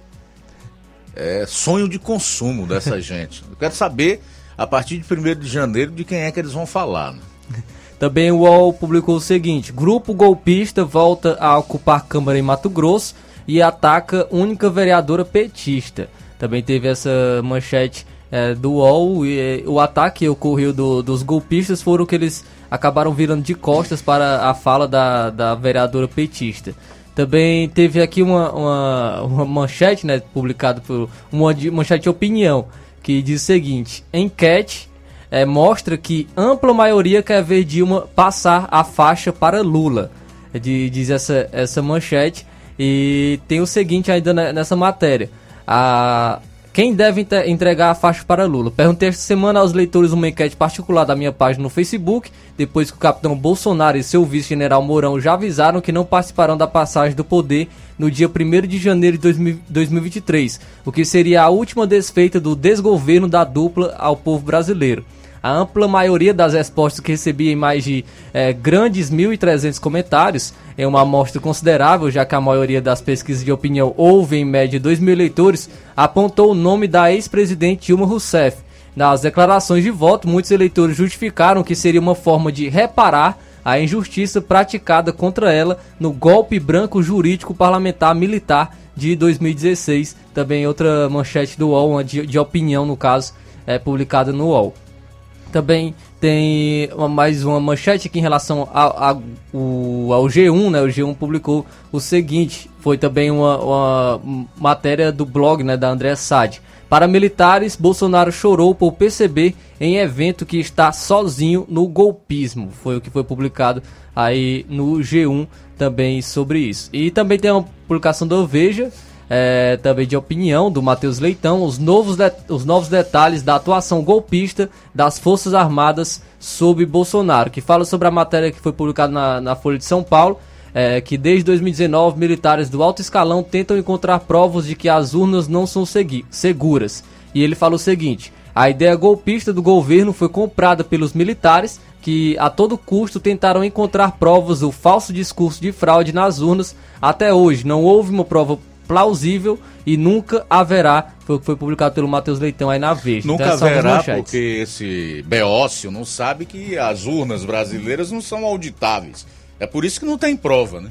é, sonho de consumo dessa gente. Eu quero saber, a partir de 1 de janeiro, de quem é que eles vão falar. Né? Também o UOL publicou o seguinte: grupo golpista volta a ocupar Câmara em Mato Grosso e ataca única vereadora petista. Também teve essa manchete é, do UOL e o ataque ocorreu do, dos golpistas foram que eles acabaram virando de costas para a fala da, da vereadora petista. Também teve aqui uma, uma, uma manchete, né, publicada por uma manchete de opinião, que diz o seguinte: enquete é, mostra que ampla maioria quer ver Dilma passar a faixa para Lula. De, diz essa, essa manchete. E tem o seguinte ainda nessa matéria. A, quem deve entregar a faixa para Lula? Perguntei esta semana aos leitores uma enquete particular da minha página no Facebook, depois que o capitão Bolsonaro e seu vice-general Mourão já avisaram que não participarão da passagem do poder no dia 1 de janeiro de 2023, o que seria a última desfeita do desgoverno da dupla ao povo brasileiro. A ampla maioria das respostas que recebi em mais de é, grandes 1.300 comentários, em uma amostra considerável, já que a maioria das pesquisas de opinião houve em média 2 mil eleitores, apontou o nome da ex-presidente Dilma Rousseff. Nas declarações de voto, muitos eleitores justificaram que seria uma forma de reparar a injustiça praticada contra ela no golpe branco jurídico parlamentar militar de 2016. Também outra manchete do UOL, de, de opinião no caso, é publicada no UOL. Também tem uma- mais uma manchete aqui em relação ao, ao, o- ao G1, né? O G1 publicou o seguinte, foi também uma, uma matéria do blog, né, da André Sade. Para militares, Bolsonaro chorou por perceber em evento que está sozinho no golpismo. Foi o que foi publicado aí no G1 também sobre isso. E também tem uma publicação do Veja, é, também de opinião do Matheus Leitão, os novos, os novos detalhes da atuação golpista das Forças Armadas sob Bolsonaro, que fala sobre a matéria que foi publicada na, na Folha de São Paulo, é, que desde 2019 militares do alto escalão tentam encontrar provas de que as urnas não são seguras. E ele fala o seguinte: a ideia golpista do governo foi comprada pelos militares que a todo custo tentaram encontrar provas do falso discurso de fraude nas urnas. Até hoje não houve uma prova plausível e nunca haverá. Foi o que foi publicado pelo Matheus Leitão aí na Veja. Nunca Então, haverá, porque esse beócio não sabe que as urnas brasileiras não são auditáveis. É por isso que não tem prova, né?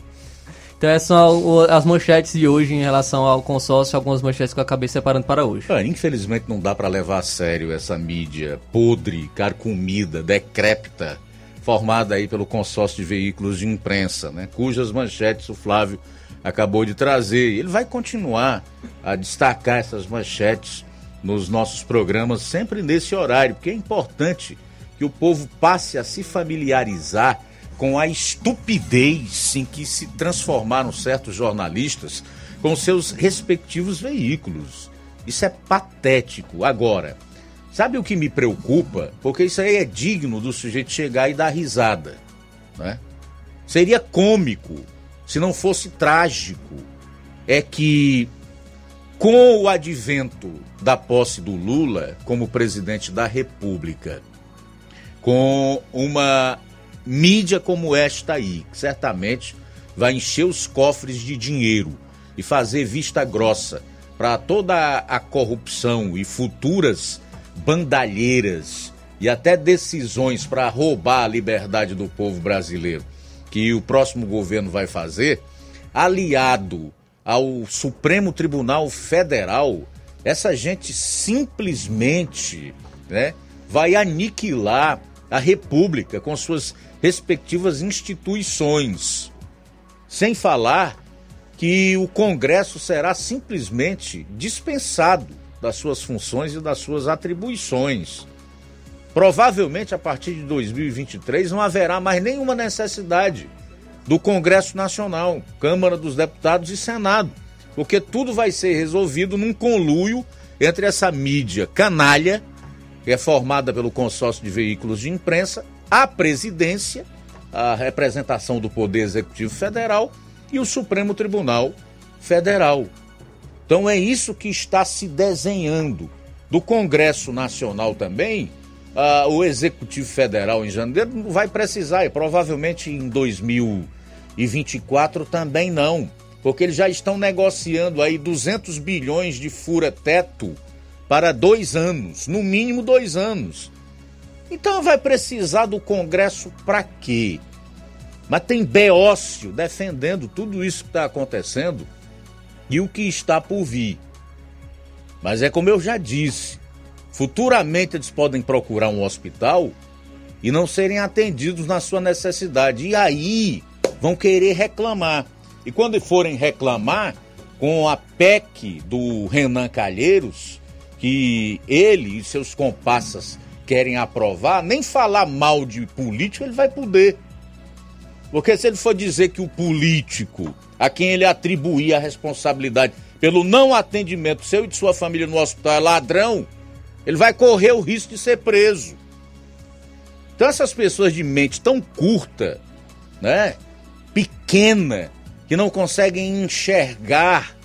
Então essas são as manchetes de hoje em relação ao consórcio, algumas manchetes que eu acabei separando para hoje. Ah, infelizmente não dá pra levar a sério essa mídia podre, carcomida, decrépita, formada aí pelo consórcio de veículos de imprensa, né? Cujas manchetes o Flávio acabou de trazer. Ele vai continuar a destacar essas manchetes nos nossos programas sempre nesse horário, porque é importante que o povo passe a se familiarizar com a estupidez em que se transformaram certos jornalistas com seus respectivos veículos. Isso é patético. Agora, sabe o que me preocupa? Porque isso aí é digno do sujeito chegar e dar risada. Né? Seria cômico se não fosse trágico. É que com o advento da posse do Lula como presidente da República, com uma mídia como esta aí, que certamente vai encher os cofres de dinheiro e fazer vista grossa para toda a corrupção e futuras bandalheiras e até decisões para roubar a liberdade do povo brasileiro que o próximo governo vai fazer, aliado ao Supremo Tribunal Federal, essa gente simplesmente né, vai aniquilar a República com suas respectivas instituições. Sem falar que o Congresso será simplesmente dispensado das suas funções e das suas atribuições. Provavelmente a partir de 2023 não haverá mais nenhuma necessidade do Congresso Nacional, Câmara dos Deputados e Senado, porque tudo vai ser resolvido num conluio entre essa mídia canalha, que é formada pelo consórcio de veículos de imprensa, a presidência, a representação do Poder Executivo Federal e o Supremo Tribunal Federal. Então é isso que está se desenhando. Do Congresso Nacional também, ah, o Executivo Federal em janeiro não vai precisar, e provavelmente em 2024 também não, porque eles já estão negociando aí 200 bilhões de fura-teto para dois anos, no mínimo dois anos. Então vai precisar do Congresso para quê? Mas tem Beócio defendendo tudo isso que está acontecendo e o que está por vir. Mas é como eu já disse, futuramente eles podem procurar um hospital e não serem atendidos na sua necessidade. E aí vão querer reclamar. E quando forem reclamar com a PEC do Renan Calheiros, que ele e seus comparsas querem aprovar, nem falar mal de político ele vai poder. Porque se ele for dizer que o político, a quem ele atribuir a responsabilidade pelo não atendimento seu e de sua família no hospital é ladrão, ele vai correr o risco de ser preso. Então essas pessoas de mente tão curta, né, pequena, que não conseguem enxergar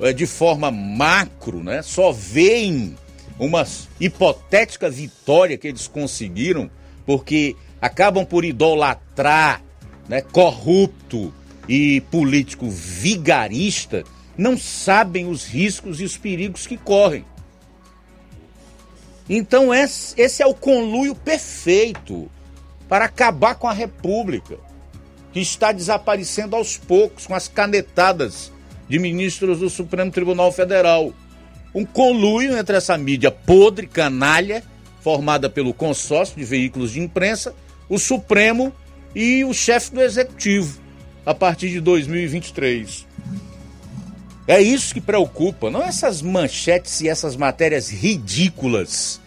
eh, de forma macro, né, só veem uma hipotética vitória que eles conseguiram, porque acabam por idolatrar né, corrupto e político vigarista, não sabem os riscos e os perigos que correm. Então, esse é o conluio perfeito para acabar com a República, que está desaparecendo aos poucos com as canetadas de ministros do Supremo Tribunal Federal. Um conluio entre essa mídia podre, canalha, formada pelo consórcio de veículos de imprensa, o Supremo e o chefe do Executivo, a partir de 2023. É isso que preocupa, não essas manchetes e essas matérias ridículas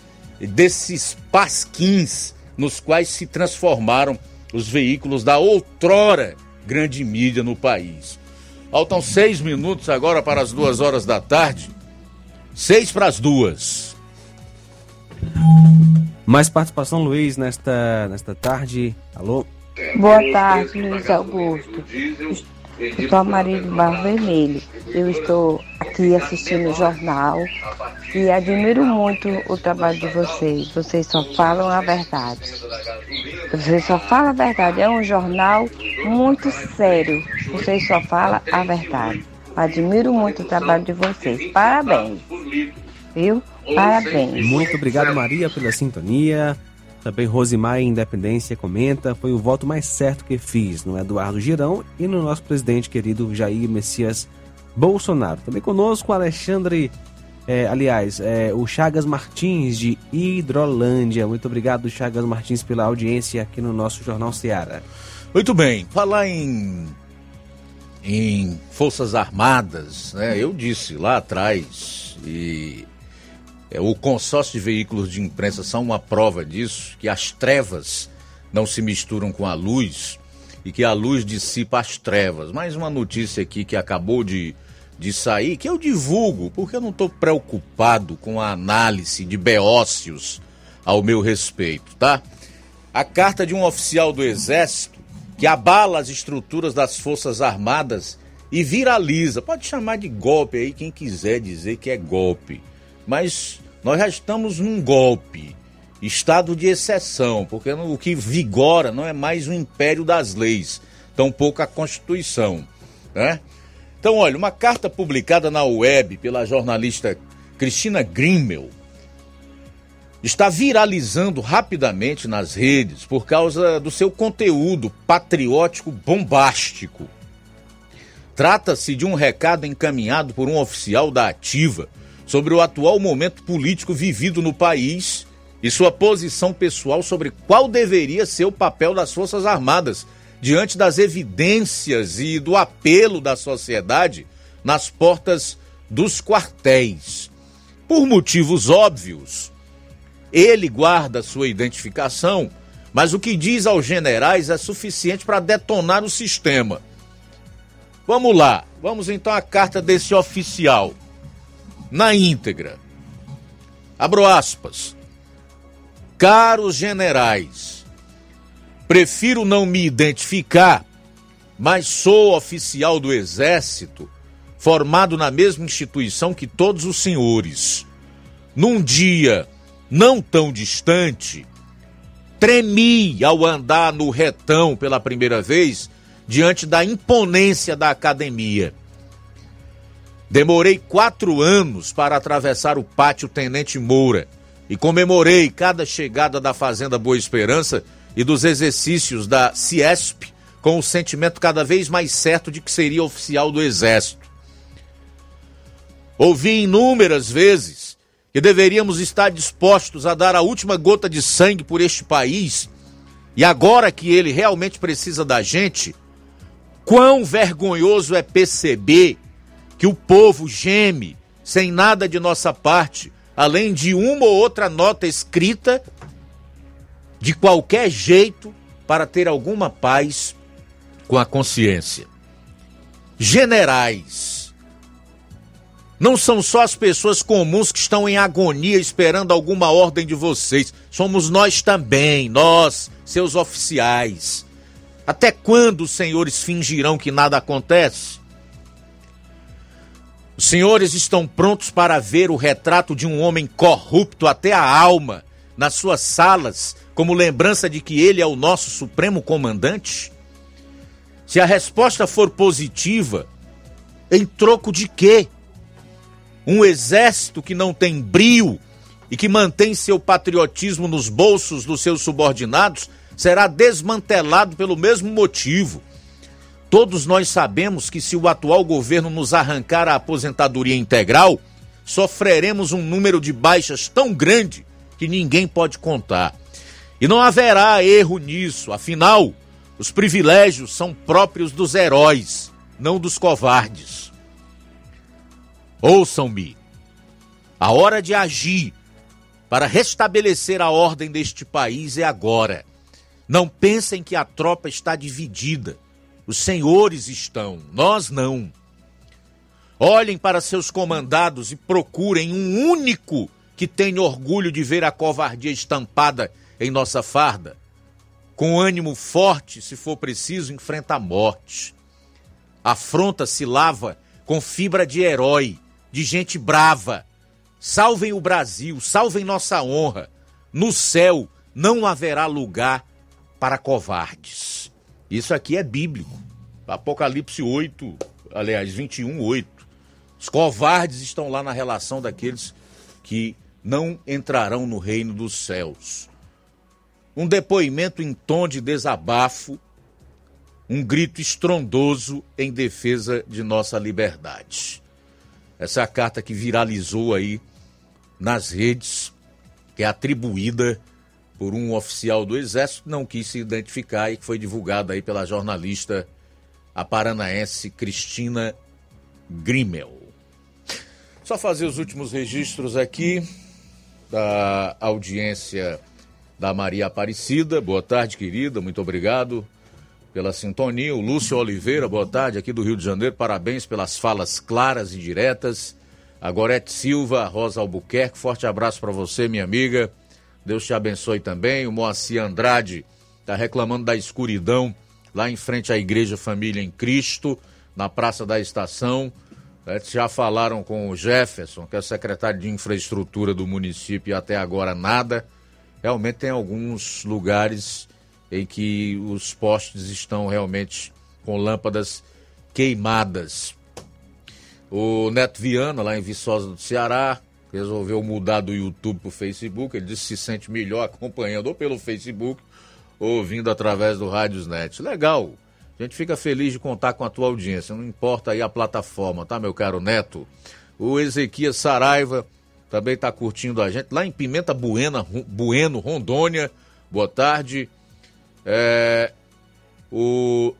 desses pasquins nos quais se transformaram os veículos da outrora grande mídia no país. Faltam seis minutos agora para as duas horas da tarde. Seis para as duas. Mais participação, Luiz, nesta, nesta tarde. Alô? Boa tarde, Luiz Augusto. Eu sou a Maria do Barro Vermelho. Eu estou aqui assistindo o jornal e admiro muito o trabalho de vocês. Vocês só falam a verdade. Vocês só falam a verdade. É um jornal muito sério. Vocês só falam a verdade. Admiro muito o trabalho de vocês. Parabéns. Viu? Parabéns. Muito obrigado, Maria, pela sintonia. Também Rosimar Independência comenta, foi o voto mais certo que fiz no Eduardo Girão e no nosso presidente querido Jair Messias Bolsonaro. Também conosco Alexandre, é, aliás, é, o Chagas Martins de Hidrolândia. Muito obrigado, Chagas Martins, pela audiência aqui no nosso Jornal Seara. Muito bem, falar em, em Forças Armadas, né? Eu disse lá atrás e é, o consórcio de veículos de imprensa são uma prova disso, que as trevas não se misturam com a luz e que a luz dissipa as trevas. Mais uma notícia aqui que acabou de, de sair, que eu divulgo, porque eu não estou preocupado com a análise de beócios ao meu respeito, tá? A carta de um oficial do Exército que abala as estruturas das Forças Armadas e viraliza. Pode chamar de golpe aí quem quiser dizer que é golpe. Mas nós já estamos num golpe, estado de exceção, porque o que vigora não é mais o império das leis, tampouco a Constituição. Né? Então, olha, uma carta publicada na web pela jornalista Cristina Grimmel está viralizando rapidamente nas redes por causa do seu conteúdo patriótico bombástico. Trata-se de um recado encaminhado por um oficial da Ativa sobre o atual momento político vivido no país e sua posição pessoal sobre qual deveria ser o papel das Forças Armadas diante das evidências e do apelo da sociedade nas portas dos quartéis. Por motivos óbvios, ele guarda sua identificação, mas o que diz aos generais é suficiente para detonar o sistema. Vamos lá, vamos então à carta desse oficial na íntegra. Abro aspas. Caros generais, prefiro não me identificar, mas sou oficial do Exército, formado na mesma instituição que todos os senhores. Num dia não tão distante, tremi ao andar no retão pela primeira vez diante da imponência da academia Demorei quatro anos para atravessar o pátio Tenente Moura e comemorei cada chegada da Fazenda Boa Esperança e dos exercícios da Ciesp com o sentimento cada vez mais certo de que seria oficial do Exército. Ouvi inúmeras vezes que deveríamos estar dispostos a dar a última gota de sangue por este país e agora que ele realmente precisa da gente, quão vergonhoso é perceber que o povo geme sem nada de nossa parte, além de uma ou outra nota escrita de qualquer jeito para ter alguma paz com a consciência. Generais. Não são só as pessoas comuns que estão em agonia esperando alguma ordem de vocês. Somos nós também, nós, seus oficiais. Até quando os senhores fingirão que nada acontece? Os senhores estão prontos para ver o retrato de um homem corrupto até a alma nas suas salas, como lembrança de que ele é o nosso supremo comandante? Se a resposta for positiva, em troco de quê? Um exército que não tem brio e que mantém seu patriotismo nos bolsos dos seus subordinados será desmantelado pelo mesmo motivo Todos nós sabemos que se o atual governo nos arrancar a aposentadoria integral, sofreremos um número de baixas tão grande que ninguém pode contar. E não haverá erro nisso, afinal, os privilégios são próprios dos heróis, não dos covardes. Ouçam-me. A hora de agir para restabelecer a ordem deste país é agora. Não pensem que a tropa está dividida. Os senhores estão, nós não. Olhem para seus comandados e procurem um único que tenha orgulho de ver a covardia estampada em nossa farda. Com ânimo forte, se for preciso, enfrenta a morte. Afronta se lava com fibra de herói, de gente brava. Salvem o Brasil, salvem nossa honra. No céu não haverá lugar para covardes. Isso aqui é bíblico. Apocalipse 8, aliás, 21, 8. Os covardes estão lá na relação daqueles que não entrarão no reino dos céus. Um depoimento em tom de desabafo, um grito estrondoso em defesa de nossa liberdade. Essa é a carta que viralizou aí nas redes, que é atribuída por um oficial do Exército que não quis se identificar e que foi divulgada aí pela jornalista a paranaense Cristina Grimel. Só fazer os últimos registros aqui da audiência da Maria Aparecida. Boa tarde, querida. Muito obrigado pela sintonia. O Lúcio Oliveira, boa tarde, aqui do Rio de Janeiro. Parabéns pelas falas claras e diretas. A Gorete Silva, Rosa Albuquerque, forte abraço para você, minha amiga. Deus te abençoe também. O Moacir Andrade está reclamando da escuridão lá em frente à Igreja Família em Cristo, na Praça da Estação. É, já falaram com o Jefferson, que é secretário de infraestrutura do município, e até agora nada. Realmente tem alguns lugares em que os postes estão realmente com lâmpadas queimadas. O Neto Viana, lá em Viçosa do Ceará, resolveu mudar do YouTube para o Facebook. Ele disse que se sente melhor acompanhando ou pelo Facebook ou ouvindo através do Rádiosnet. Legal, a gente fica feliz de contar com a tua audiência, não importa aí a plataforma, tá, meu caro Neto? O Ezequias Saraiva também está curtindo a gente, lá em Pimenta Buena, Bueno, Rondônia. Boa tarde. É, o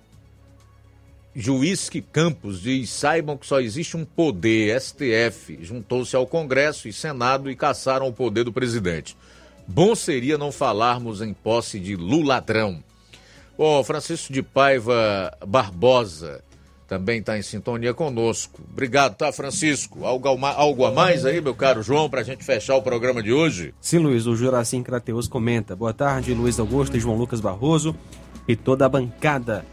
Juizque Campos diz: saibam que só existe um poder, STF. Juntou-se ao Congresso e Senado e caçaram o poder do presidente. Bom seria não falarmos em posse de Luladrão. Bom, Francisco de Paiva Barbosa também está em sintonia conosco. Obrigado, tá, Francisco? Algo, algo a mais aí, meu caro João, para a gente fechar o programa de hoje? Sim, Luiz, o Juracim Crateus comenta. Boa tarde, Luiz Augusto e João Lucas Barroso e toda a bancada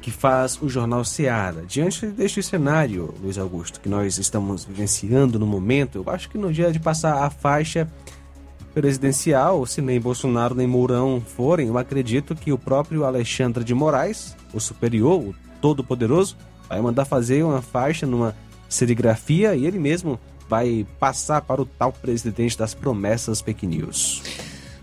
que faz o Jornal Seara. Diante deste cenário, Luiz Augusto, que nós estamos vivenciando no momento, eu acho que no dia de passar a faixa presidencial, se nem Bolsonaro nem Mourão forem, eu acredito que o próprio Alexandre de Moraes, o superior, o todo-poderoso, vai mandar fazer uma faixa numa serigrafia e ele mesmo vai passar para o tal presidente das promessas fake news.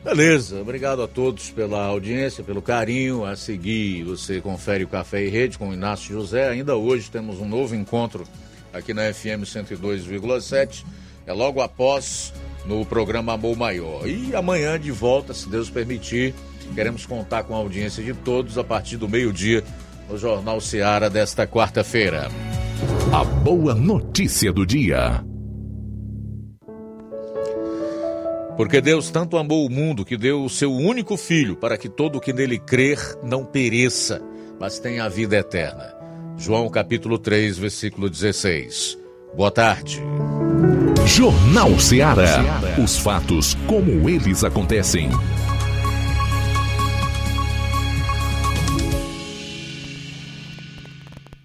Beleza, obrigado a todos pela audiência, pelo carinho. A seguir, você confere o Café e Rede com o Inácio José. Ainda hoje temos um novo encontro aqui na FM 102,7. É logo após no programa Amor Maior. E amanhã de volta, se Deus permitir, queremos contar com a audiência de todos a partir do meio-dia no Jornal Seara desta quarta-feira. A boa notícia do dia. Porque Deus tanto amou o mundo que deu o seu único filho para que todo o que nele crer não pereça, mas tenha a vida eterna. João capítulo 3, versículo 16. Boa tarde. Jornal Ceará. Os fatos como eles acontecem.